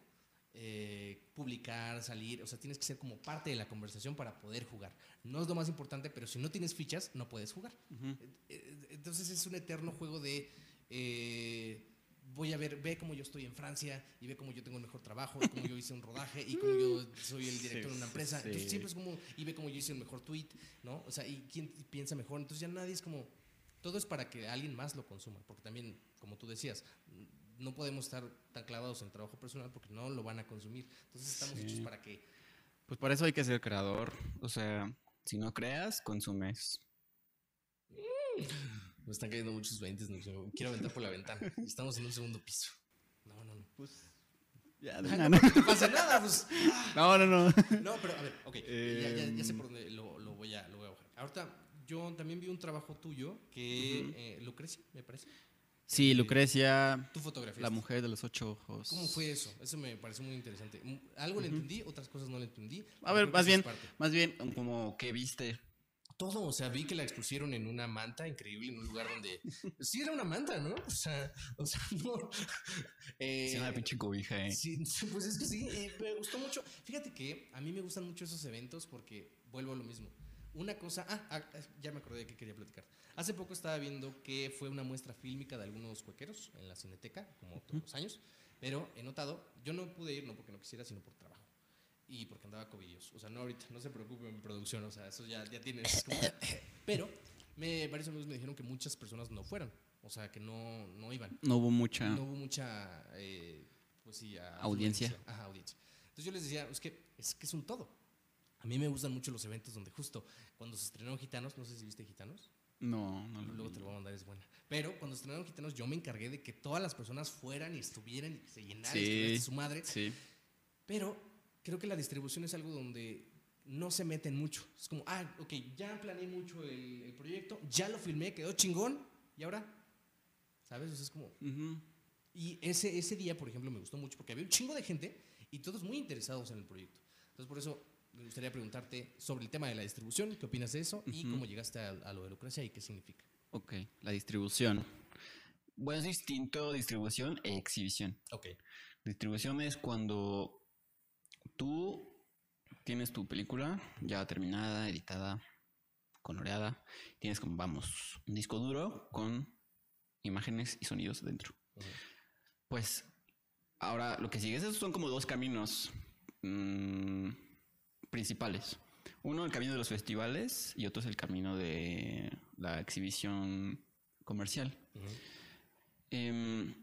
C: eh, publicar, salir, o sea, tienes que ser como parte de la conversación para poder jugar. No es lo más importante, pero si no tienes fichas, no puedes jugar. Eh, Entonces es un eterno juego de eh, voy a ver, ve cómo yo estoy en Francia y ve cómo yo tengo el mejor trabajo y cómo yo hice un rodaje y cómo yo soy el director de una empresa.
D: sí.
C: Entonces siempre es como, y ve cómo yo hice el mejor tweet, ¿no? O sea, y quién piensa mejor. Entonces ya nadie es como, todo es para que alguien más lo consuma, porque también, como tú decías, no podemos estar tan clavados en trabajo personal porque no lo van a consumir. Entonces estamos hechos para que
D: Pues por eso hay que ser creador. O sea, si no creas, consumes.
C: me están cayendo muchos 20. Quiero aventar por la ventana. Estamos en un segundo piso. No, no, no.
D: Pues. Ya,
C: Ah, no, no pasa nada, pues.
D: no, no, no.
C: No, pero a ver, ok. ya, ya- ya sé
D: Em.
C: por dónde lo, lo voy a, lo voy a bajar. Ahorita, yo también vi un trabajo tuyo que eh, Lucrecia, me parece.
D: Sí, Lucrecia,
C: Tu fotografía.
D: la mujer de los ocho ojos.
C: ¿Cómo fue eso? Eso me pareció muy interesante. Mm, Algo le entendí, otras cosas no le entendí.
D: A ver, más bien,
C: parte.
D: más bien, como que viste.
C: Todo, o sea, vi que la expusieron en una manta increíble, en un lugar donde. Sí, era una manta, ¿no? O sea, o sea no. Eh,
D: Sí, una pinche cobija, eh.
C: Sí, sí, pues es que sí, eh, me gustó mucho. Fíjate que a mí me gustan mucho esos eventos porque vuelvo a lo mismo. Una cosa, ah, ah, ya me acordé de qué quería platicar. Hace poco estaba viendo que fue una muestra fílmica de algunos cuequeros en la Cineteca, como todos los años, pero he notado, yo no pude ir, no porque no quisiera, sino por trabajo. Y porque andaba covidioso. O sea, no ahorita, no se preocupen, producción, o sea, eso ya, ya tienes. como- pero me, varios amigos me dijeron que muchas personas no fueron, o sea, que no, no iban
D: No hubo mucha.
C: no hubo mucha eh, pues sí,
D: Audiencia.
C: afluencia. Ajá, audiencia. Entonces yo les decía, es que es que es un todo. A mí me gustan mucho los eventos donde justo cuando se estrenaron Gitanos, no sé si viste Gitanos,
D: No, no lo
C: luego
D: vi.
C: te lo voy a mandar, es buena. Pero cuando estrenaron Gitanos yo me encargué de que todas las personas fueran y estuvieran y se llenaran
D: Sí.
C: hasta su madre.
D: Sí.
C: Pero creo que la distribución es algo donde no se meten mucho. Es como, ah, ok, ya planeé mucho el, el proyecto, ya lo filmé, quedó chingón, y ahora, ¿sabes? O sea, es como,
D: Ujú.
C: y ese, ese día, por ejemplo, me gustó mucho porque había un chingo de gente y todos muy interesados en el proyecto. Entonces, por eso me gustaría preguntarte sobre el tema de la distribución, qué opinas de eso y cómo llegaste a, a lo de Lucrecia y qué significa.
D: Ok, la distribución. Bueno, es distinto distribución e exhibición.
C: Ok.
D: Distribución es cuando tú tienes tu película ya terminada, editada, coloreada. Tienes como, vamos, un disco duro con imágenes y sonidos dentro. Pues ahora lo que sigue, esos son como dos caminos mm, principales. Uno, el camino de los festivales y otro es el camino de la exhibición comercial.
C: Ujú.
D: Em,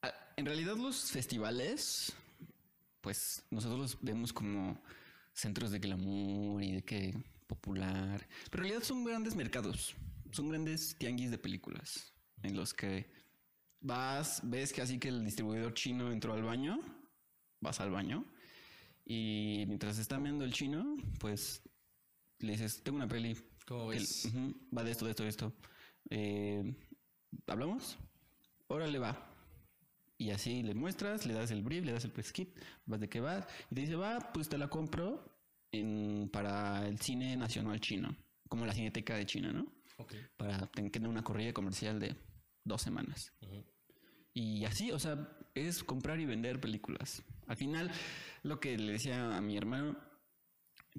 D: a- en realidad los festivales, pues nosotros los vemos como centros de glamour y de que popular, pero en realidad son grandes mercados, son grandes tianguis de películas en los que vas, ves que así que el distribuidor chino entró al baño, vas al baño y mientras está viendo el chino, pues le dices, tengo una peli,
C: ¿Cómo
D: que-
C: ves?
D: ujú, va de esto, de esto, de esto. eh, ¿hablamos? Órale, va. Y así le muestras, le das el brief, le das el press kit, vas de qué vas, y te dice, va, pues te la compro en, para el cine nacional chino, como la cineteca de China, ¿no?
C: Ok.
D: Para tener una corrida comercial de dos semanas.
C: Ujú.
D: Y así, o sea, es comprar y vender películas. Al final, lo que le decía a mi hermano,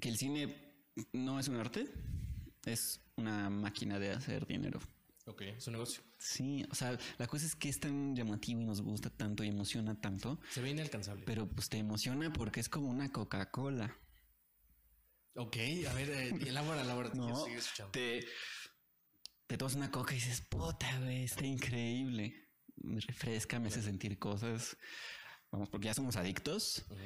D: que el cine no es un arte, es una máquina de hacer dinero.
C: Ok, es un negocio.
D: Sí, o sea, la cosa es que es tan llamativo y nos gusta tanto y emociona tanto,
C: Se ve inalcanzable.
D: pero pues te emociona porque es como una Coca-Cola.
C: ok, a ver, eh, elabora, elabora.
D: No, te, te tomas una coca y dices, puta, güey, está increíble. Me refresca, me hace sentir cosas. Vamos, porque ya somos adictos.
C: Ujú.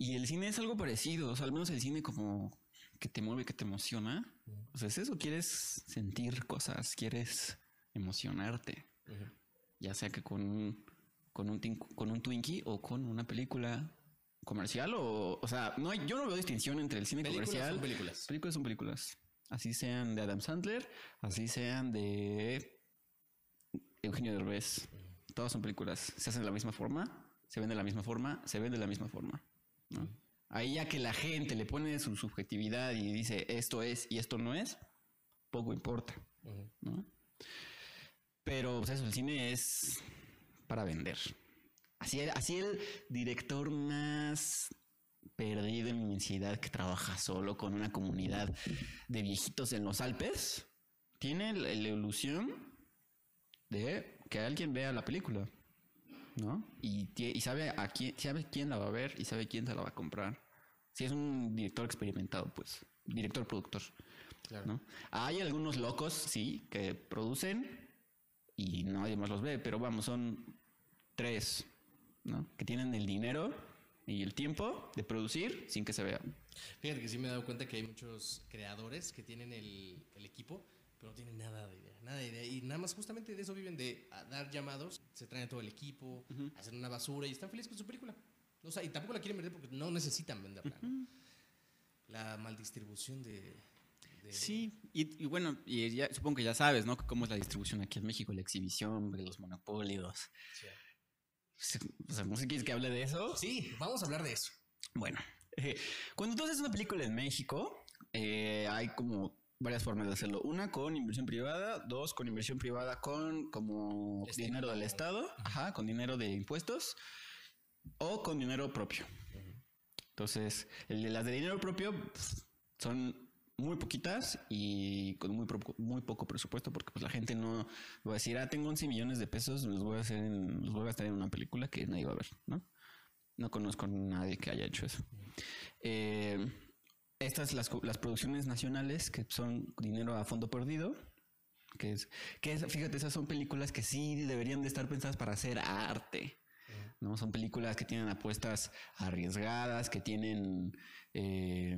D: Y el cine es algo parecido, o sea, al menos el cine como que te mueve, que te emociona. O sea, es eso, quieres sentir cosas, quieres emocionarte,
C: Ujú.
D: ya sea que con un, con un, con un Twinkie o con una película comercial o, o sea, no hay, yo no veo distinción entre el cine
C: Películas
D: comercial.
C: son películas.
D: Películas son películas. Así sean de Adam Sandler, así sean de Eugenio Derbez. Todas son películas. Se hacen de la misma forma, se ven de la misma forma, se ven de la misma forma. ¿No? Ahí ya que la gente le pone su subjetividad y dice esto es y esto no es, poco importa. Pero pues eso, el cine es para vender. Así, así el director más perdido en inmensidad que trabaja solo con una comunidad de viejitos en los Alpes tiene la, la ilusión de que alguien vea la película, ¿no? Y, y sabe a quién, sabe quién la va a ver y sabe quién se la va a comprar. Si es un director experimentado, pues, director productor.
C: Claro.
D: ¿no? Hay algunos locos, sí, que producen y nadie más los ve, pero vamos, son tres, ¿no? Que tienen el dinero y el tiempo de producir sin que se vea.
C: Fíjate que sí me he dado cuenta que hay muchos creadores que tienen el, el equipo, pero no tienen nada de idea, nada de idea. Y nada más justamente de eso viven, de dar llamados, se traen a todo el equipo, hacen una basura y están felices con su película. O sea, y tampoco la quieren vender porque no necesitan venderla. ¿no? La maldistribución de... de-
D: Sí, y, y bueno, y ya, supongo que ya sabes, ¿no? Cómo es la distribución aquí en México, la exhibición, de los monopolios.
C: Sí.
D: O sea, ¿no sé quieres que hable de eso?
C: Sí, vamos a hablar de eso.
D: Bueno, eh, cuando tú haces una película en México, eh, hay como varias formas de hacerlo. Una con inversión privada, dos con inversión privada con como
C: Estilo.
D: dinero del Estado, ajá, con dinero de impuestos o con dinero propio. Entonces, el de las de dinero propio pf, son muy poquitas y con muy, pro- muy poco presupuesto porque pues la gente no va a decir, ah, tengo 11 millones de pesos, los voy a hacer en, los voy a gastar en una película que nadie va a ver, ¿no? No conozco a nadie que haya hecho eso. Eh, estas las, las producciones nacionales que son dinero a fondo perdido, que es, que es, fíjate, esas son películas que sí deberían de estar pensadas para hacer arte. ¿no? Son películas que tienen apuestas arriesgadas, que tienen eh,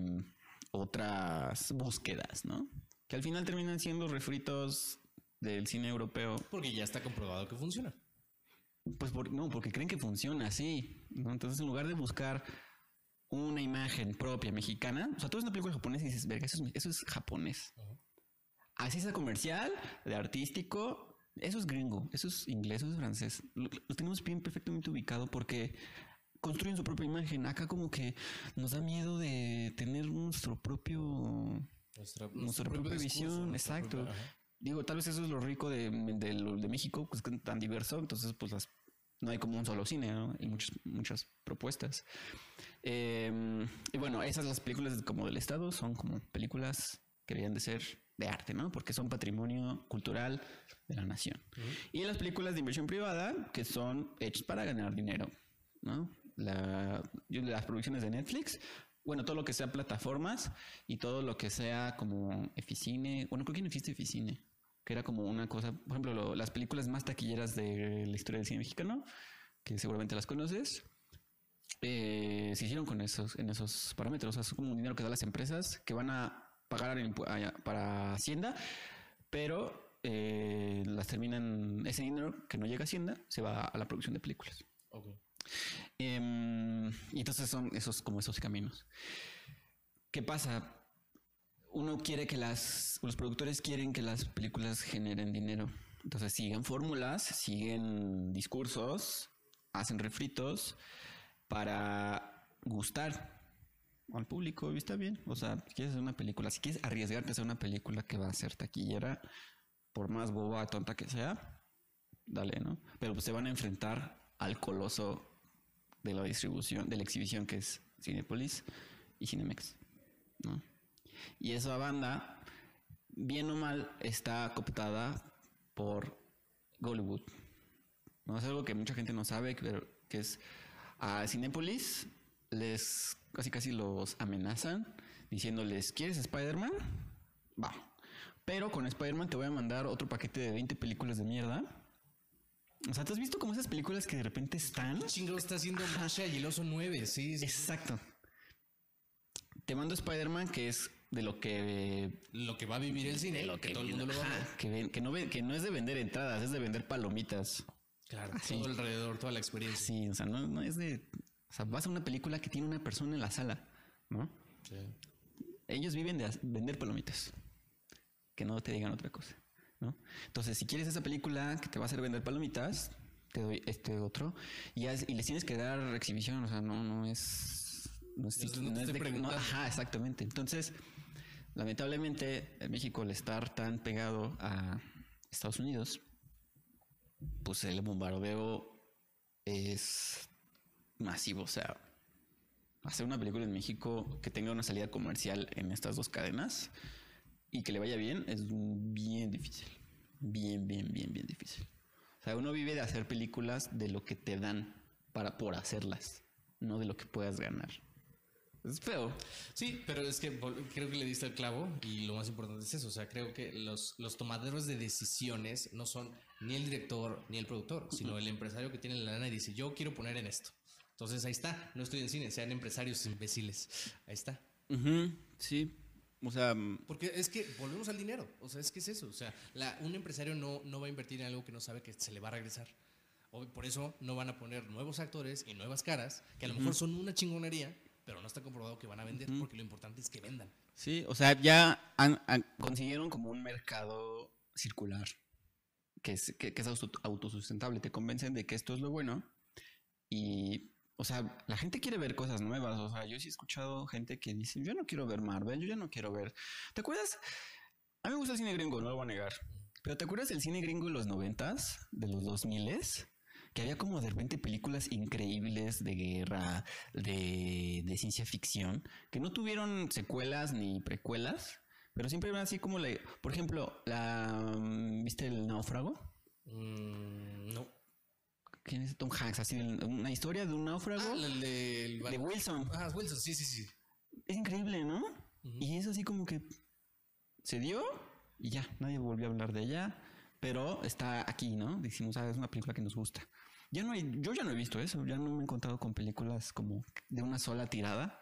D: otras búsquedas, ¿no? Que al final terminan siendo refritos del cine europeo
C: Porque ya está comprobado que funciona.
D: pues por- no, porque creen que funciona así. ¿no? Entonces, en lugar de buscar una imagen propia mexicana, o sea, tú ves una película japonesa y dices, verga, eso es, eso es japonés. Así sea comercial, de artístico, eso es gringo, eso es inglés, eso es francés. Lo, lo tenemos bien perfectamente ubicado porque construyen su propia imagen. Acá como que nos da miedo de tener nuestro propio
C: Nuestra,
D: nuestra
C: propio
D: propia
C: discurso,
D: visión,
C: nuestra
D: exacto.
C: propia-.
D: Digo, tal vez eso es lo rico de, de, de México, pues es tan diverso, entonces pues las, no hay como un solo cine, ¿no? Hay muchas, muchas propuestas. Eh, y bueno, esas las películas como del Estado son como películas que deberían de ser de arte, ¿no? Porque son patrimonio cultural de la nación. Y las películas de inversión privada, que son hechas para ganar dinero, ¿no? La, las producciones de Netflix, bueno, todo lo que sea plataformas y todo lo que sea como Eficine, bueno, creo que no existe Eficine, que era como una cosa, por ejemplo, lo- las películas más taquilleras de la historia del cine mexicano, que seguramente las conoces, eh, se hicieron con esos, en esos parámetros, o sea, es como un dinero que dan las empresas que van a pagar para Hacienda, pero eh, las terminan, ese dinero que no llega a Hacienda se va a la producción de películas. Em, y entonces son esos como esos caminos. ¿Qué pasa? uno quiere que las, los productores quieren que las películas generen dinero. Entonces siguen fórmulas, siguen discursos, hacen refritos para gustar al público está bien. O sea, si quieres hacer una película, si quieres arriesgarte a hacer una película que va a ser taquillera, por más boba, tonta que sea, dale, ¿no? Pero pues se van a enfrentar al coloso de la distribución, de la exhibición que es Cinepolis y Cinemex, ¿no? Y esa banda, bien o mal, está cooptada por Hollywood. No es algo que mucha gente no sabe, pero que es a Cinepolis les casi casi los amenazan diciéndoles, ¿quieres Spider-Man? Va. Pero con Spider-Man te voy a mandar otro paquete de 20 películas de mierda. O sea, ¿te has visto como esas películas que de repente están?
C: Chingo está haciendo Masha y el oso 9, sí. sí.
D: Exacto. Te mando Spider-Man, que es de lo que
C: Lo que va a vivir el cine,
D: lo
C: que, todo el mundo lo va a ver.
D: No que no es de vender entradas, es de vender palomitas.
C: Claro, todo alrededor, toda la experiencia.
D: Sí, o sea, no, no es de. O sea, vas a una película que tiene una persona en la sala, ¿no?
C: Sí.
D: Ellos viven de vender palomitas. Que no te digan otra cosa, ¿no? Entonces, si quieres esa película que te va a hacer vender palomitas, te doy este otro. Y, haz- y les tienes que dar exhibición, o sea, no, no es. No es,
C: Entonces, no
D: es de- ajá, exactamente. Entonces, lamentablemente, en México, al estar tan pegado a Estados Unidos, pues el bombardeo es masivo. O sea, hacer una película en México que tenga una salida comercial en estas dos cadenas y que le vaya bien es bien difícil. Bien, bien, bien, bien difícil. O sea, uno vive de hacer películas de lo que te dan para por hacerlas, no de lo que puedas ganar. Es feo.
C: Sí, pero es que creo que le diste el clavo y lo más importante es eso. O sea, creo que los, los tomadores de decisiones no son ni el director ni el productor, sino el empresario que tiene la lana y dice, yo quiero poner en esto. Entonces ahí está, no estoy en cine, sean empresarios imbéciles. Ahí está.
D: Sí. O sea,
C: Porque es que volvemos al dinero. O sea, es que es eso. O sea, la- un empresario no, no va a invertir en algo que no sabe que se le va a regresar. O- por eso no van a poner nuevos actores y nuevas caras, que a lo mejor son una chingonería, pero no está comprobado que van a vender, porque lo importante es que vendan.
D: Sí, o sea, ya han- han- consiguieron como un mercado circular que es, que, que es auto- autosustentable. Te convencen de que esto es lo bueno y, o sea, la gente quiere ver cosas nuevas. O sea, yo sí he escuchado gente que dice, yo no quiero ver Marvel, yo ya no quiero ver... ¿Te acuerdas? A mí me gusta el cine gringo, no lo voy a negar. Pero ¿te acuerdas del cine gringo de los noventas, de los dos miles? Que había como de repente películas increíbles de guerra, de, de ciencia ficción, que no tuvieron secuelas ni precuelas, pero siempre eran así como la... Por ejemplo, la... mm, ¿Viste el náufrago?
C: Mm, no.
D: ¿Quién es Tom Hanks? Así, una historia de un náufrago
C: Ah, el de... el-
D: de Wilson.
C: Ah, Wilson, sí, sí, sí.
D: Es increíble, ¿no? Y es así como que se dio y ya, nadie volvió a hablar de ella, pero está aquí, ¿no? Decimos, ah, es una película que nos gusta. Ya no hay, yo ya no he visto eso, ya no me he encontrado con películas como de una sola tirada.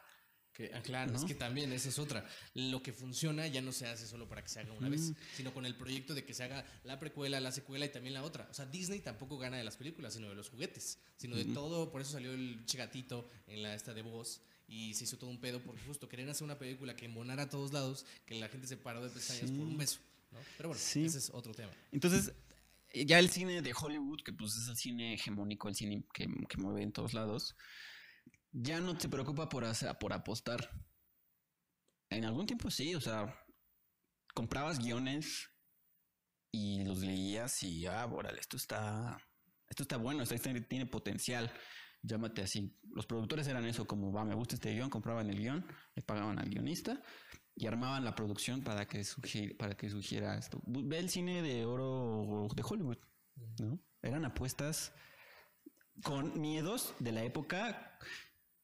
C: Que, ah, claro, es
D: ¿No?
C: que también esa es otra. Lo que funciona ya no se hace solo para que se haga una vez, sino con el proyecto de que se haga la precuela, la secuela y también la otra. O sea, Disney tampoco gana de las películas, sino de los juguetes, sino de todo. Por eso salió el chigatito en la esta de voz y se hizo todo un pedo porque justo querían hacer una película que embonara a todos lados, que la gente se paró de pestañas por un beso. ¿no? Pero bueno,
D: Sí.
C: ese es otro tema.
D: Entonces, ya el cine de Hollywood, que pues es el cine hegemónico, el cine que, que mueve en todos lados, ya no te preocupa por, por apostar. En algún tiempo sí, o sea, comprabas guiones y los leías y, ah, órale, esto está, esto está bueno, esto tiene, potencial, llámate así. Los productores eran eso, como, va, me gusta este guion, compraban el guion, le pagaban al guionista y armaban la producción para que, sugi- para que sugiera esto. Ve el cine de oro de Hollywood, ¿no? Eran apuestas con miedos de la época.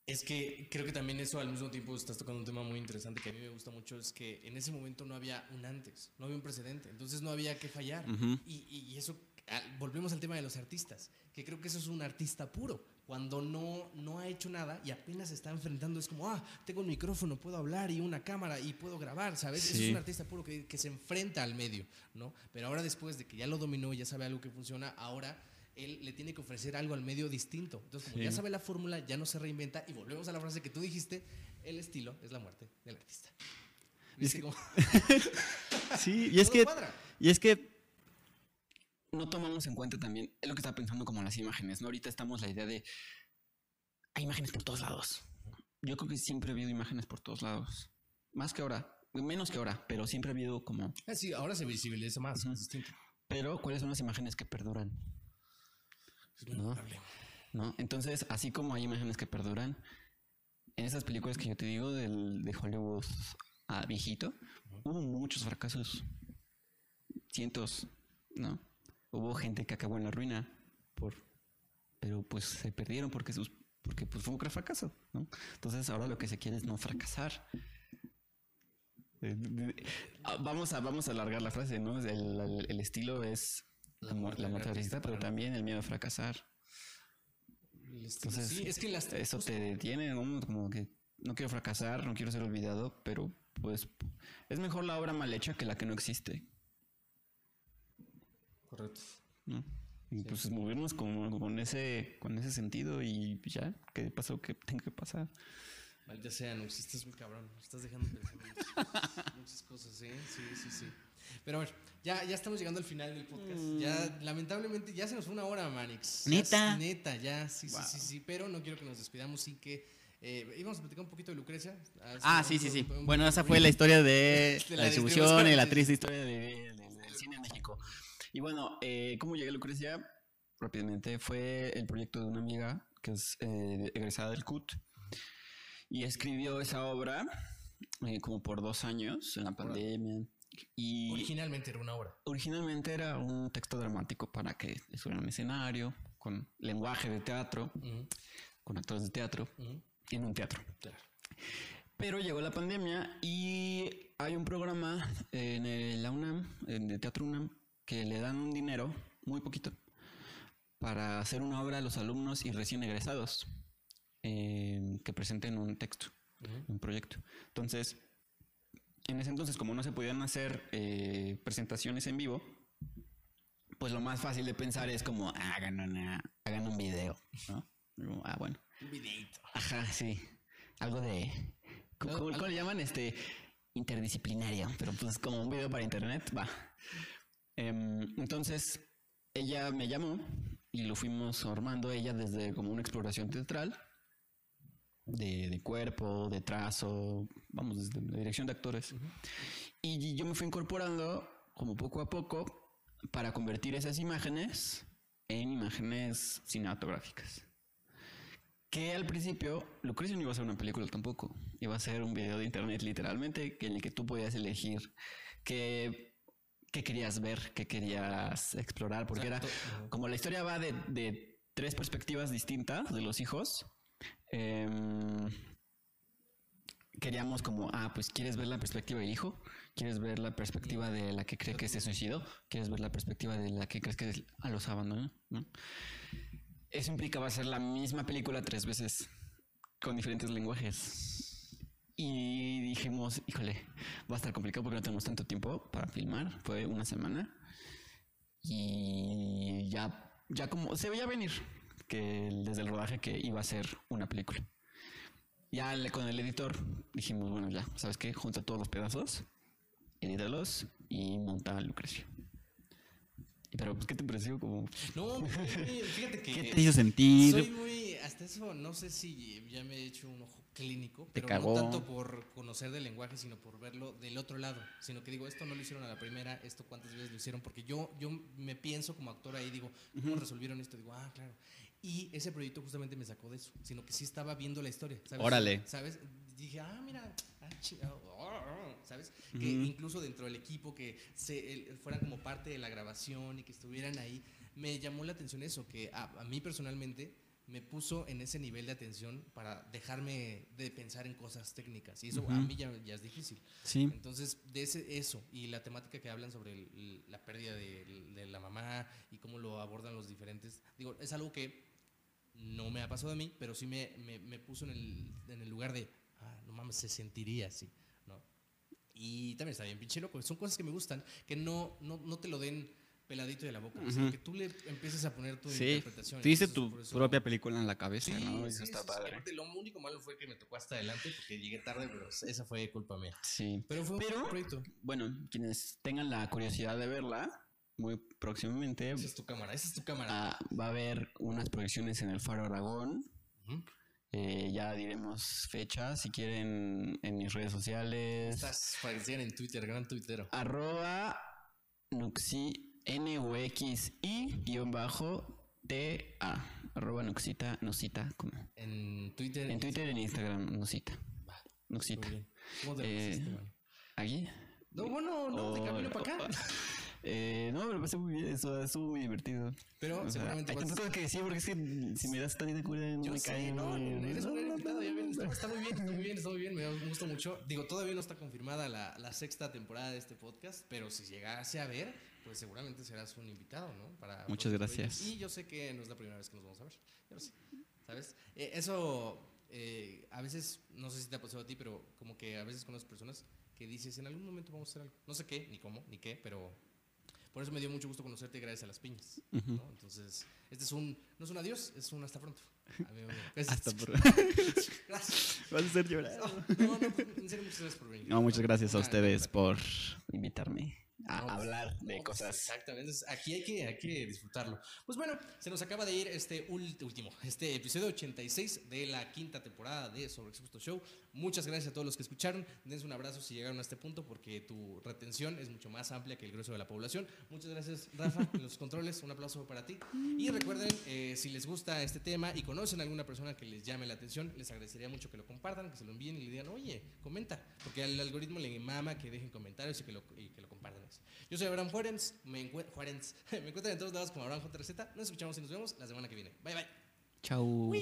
C: Es que creo que también eso al mismo tiempo estás tocando un tema muy interesante que a mí me gusta mucho, es que en ese momento no había un antes, no había un precedente, entonces no había que fallar. y, y- y eso, al- volvemos al tema de los artistas, que creo que eso es un artista puro, cuando no, no ha hecho nada y apenas se está enfrentando, es como, ah, tengo un micrófono, puedo hablar y una cámara y puedo grabar, ¿sabes?
D: Sí.
C: es un artista puro que, que se enfrenta al medio, ¿no? Pero ahora después de que ya lo dominó, ya sabe algo que funciona, ahora él le tiene que ofrecer algo al medio distinto. Entonces, como ya sabe la fórmula, ya no se reinventa y volvemos a la frase que tú dijiste, el estilo es la muerte del artista. ¿Viste cómo?
G: Sí, y es que,
C: cuadra.
G: y es que
D: no tomamos en cuenta también, es lo que estaba pensando como las imágenes, ¿no? Ahorita estamos la idea de, hay imágenes por todos lados. Yo creo que siempre ha habido imágenes por todos lados. Más que ahora, menos que ahora, pero siempre ha habido como...
C: Ah, sí, ahora se visibiliza más,
D: Ujú.
C: es distinto.
D: Pero, ¿cuáles son las imágenes que perduran?
C: Es memorable.
D: ¿No? Entonces, así como hay imágenes que perduran, en esas películas que yo te digo del, de Hollywood a viejito, hubo muchos fracasos. Cientos, ¿no? Hubo gente que acabó en la ruina por pero pues se perdieron porque sus porque pues fue un gran fracaso, ¿no? Entonces ahora lo que se quiere es no fracasar. Eh, ah, Vamos a, vamos a alargar la frase, ¿no? El, el- el estilo es la, la pero también el miedo a fracasar. Entonces,
C: sí, es que las
D: eso te detiene, ¿no? Como que no quiero fracasar, no quiero ser olvidado, pero pues es mejor la obra mal hecha que la que no existe,
C: Correcto.
D: ¿no? Y pues movernos con, con ese con ese sentido y ya, que pasó que tenga que pasar.
C: Maldita sea, no estás muy cabrón. Estás dejando muchas cosas, ¿eh? Sí, sí, sí. Pero ver, ya, ya estamos llegando al final del podcast. Ya, lamentablemente, ya se nos fue una hora, Manix.
G: ¿Neta?
C: neta, ya, sí, sí, sí, sí. Pero no quiero que nos despidamos sin que. Eh, íbamos a platicar un poquito de Lucrecia.
G: Ah, sí, sí, sí. Bueno, esa fue la historia de
C: De
G: la
C: la
G: distribución y la triste historia de...
D: del, del cine en México. Y bueno, eh, ¿cómo llegué a Lucrecia? Rápidamente fue el proyecto de una amiga que es eh, egresada del CUT y escribió esa obra como por dos años en la pandemia. Y
C: Originalmente era una hora.
D: originalmente era un texto dramático para que estuviera en un escenario, con lenguaje de teatro, con actores de teatro,
C: ujú,
D: en un teatro.
C: Claro.
D: Pero llegó la pandemia y hay un programa en el- la UNAM, en el Teatro UNAM, que le dan un dinero, muy poquito, para hacer una obra a los alumnos y recién egresados eh, que presenten un texto, un proyecto. Entonces, en ese entonces, como no se podían hacer eh, presentaciones en vivo, pues lo más fácil de pensar es como hagan, una, hagan un video, ¿no? Ah, bueno.
C: Un videito.
D: Ajá, sí. Algo de. ¿Cómo,
C: No,
D: cómo-
C: algo-
D: cómo le llaman? Este. Interdisciplinario. Pero pues como un video para internet, va. Em, entonces, ella me llamó y lo fuimos armando ella desde como una exploración teatral. De, de cuerpo, de trazo, vamos, desde la dirección de actores. Y yo me fui incorporando como poco a poco para convertir esas imágenes en imágenes cinematográficas. Que al principio Lucrecia no iba a ser una película tampoco. Iba a ser un video de internet literalmente en el que tú podías elegir qué, qué querías ver, qué querías explorar. Porque era como la historia va de, de tres perspectivas distintas de los hijos. Em, queríamos como, ah, pues quieres ver la perspectiva del hijo, quieres ver la perspectiva de la que cree que se suicidó, quieres ver la perspectiva de la que crees que a los abandonó, ¿no? Eso implicaba hacer la misma película tres veces con diferentes lenguajes. Y dijimos, híjole, va a estar complicado porque no tenemos tanto tiempo para filmar. Fue una semana. Y ya, ya como se veía venir que desde el rodaje que iba a ser una película. Ya con el editor dijimos, bueno, ya, ¿sabes qué? Junta todos los pedazos, edítalos y monta Lucrecia. Pero, pues, ¿qué te pareció? Como,
C: No, fíjate que.
G: ¿Qué te hizo sentir?
C: Soy muy. Hasta eso, no sé si ya me he hecho un ojo clínico,
G: Te
C: pero no tanto por conocer del lenguaje, sino por verlo del otro lado. Sino que digo, esto no lo hicieron a la primera, esto cuántas veces lo hicieron, porque yo, yo me pienso como actor ahí, digo, ¿cómo resolvieron esto? Digo, ah, claro. Y ese proyecto justamente me sacó de eso, sino que sí estaba viendo la historia. ¿sabes?
G: Órale.
C: ¿Sabes? Dije, ah, mira, ah, ah, ah, ah", ¿sabes? Que incluso dentro del equipo, que se, el- fueran como parte de la grabación y que estuvieran ahí, me llamó la atención eso, que a, a mí personalmente me puso en ese nivel de atención para dejarme de pensar en cosas técnicas. Y eso a mí ya, ya es difícil.
G: Sí.
C: Entonces, de ese, eso y la temática que hablan sobre el- la pérdida de, de la mamá y cómo lo abordan los diferentes, digo, es algo que no me ha pasado a mí, pero sí me, me, me puso en el, en el lugar de, ah, no mames, se sentiría así, ¿no? Y también está bien pinche loco, son cosas que me gustan, que no, no, no te lo den peladito de la boca, sino que tú le empieces a poner tu
H: Sí,
C: interpretación.
H: dices
C: Entonces,
H: tu
C: eso-
H: propia película en la cabeza,
C: Sí,
H: ¿no? Eso
C: sí,
H: está padre.
C: Lo único malo fue que me tocó hasta adelante porque llegué tarde, pero esa fue culpa mía.
D: Sí.
C: Pero fue un
D: Pero-
C: proyecto.
D: Bueno, quienes tengan la curiosidad de verla, muy próximamente
C: Esa es tu cámara, esa es tu cámara.
D: ah, va a haber unas proyecciones en el Faro Aragón. Eh, ya diremos fechas si quieren en mis redes sociales.
C: Estás para que sigan en Twitter, gran tuitero.
D: Arroba Nuxi N U X I guion bajo T A. Arroba Nuxita, Nuxita, como.
C: En Twitter.
D: En Twitter en Instagram, Nuxita. Nuxita.
C: ¿Cómo te
D: Eh? ¿Aquí?
C: No, bueno, no, de
D: Oh,
C: camino para acá.
D: Eh, no, me lo pasé muy bien, eso estuvo muy divertido.
C: Pero
D: O sea,
C: seguramente
D: hay tantas cosas que decir porque es que si me das tantita cura no
C: Yo
D: me
C: sé,
D: cae.
C: no,
D: no,
C: eres ya está, está muy bien, está muy bien, está muy bien, me gusta mucho. Digo, todavía no está confirmada la, la sexta temporada de este podcast, pero si llegase a ver, pues seguramente serás un invitado, ¿no? Para
H: Muchas gracias.
C: Y yo sé que no es la primera vez que nos vamos a ver, yo lo sé, ¿sabes? Eh, eso, eh, a veces, no sé si te ha pasado a ti, pero como que a veces con las personas que dices, en algún momento vamos a hacer algo. No sé qué, ni cómo, ni qué, pero por eso me dio mucho gusto conocerte gracias a las piñas. ¿no? Entonces, este es un, no es un adiós, es un hasta pronto. Amigo.
H: Hasta por...
C: Gracias.
H: Vas a hacer llorar.
C: No, no, en serio, muchas gracias por venir.
H: No, muchas gracias a ustedes
C: no,
H: por...
D: Invitarme a
C: No, pues,
D: hablar de
C: no, pues,
D: cosas.
C: Exactamente, entonces, aquí hay que, hay que disfrutarlo. Pues bueno, se nos acaba de ir este último, este episodio 86 de la quinta temporada de Sobre Expuesto Show. Muchas gracias a todos los que escucharon. Dense un abrazo si llegaron a este punto porque tu retención es mucho más amplia que el grueso de la población. Muchas gracias, Rafa, en los controles. Un aplauso para ti. Y recuerden, eh, si les gusta este tema y conocen a alguna persona que les llame la atención, les agradecería mucho que lo compartan, que se lo envíen y le digan, oye, comenta. Porque al algoritmo le mama que dejen comentarios y que lo, y que lo compartan. Yo soy Abraham Juárez. Me, Juárez. me encuentran en todos lados como Abraham JRZ. Nos escuchamos y nos vemos la semana que viene. Bye, bye.
H: Chau.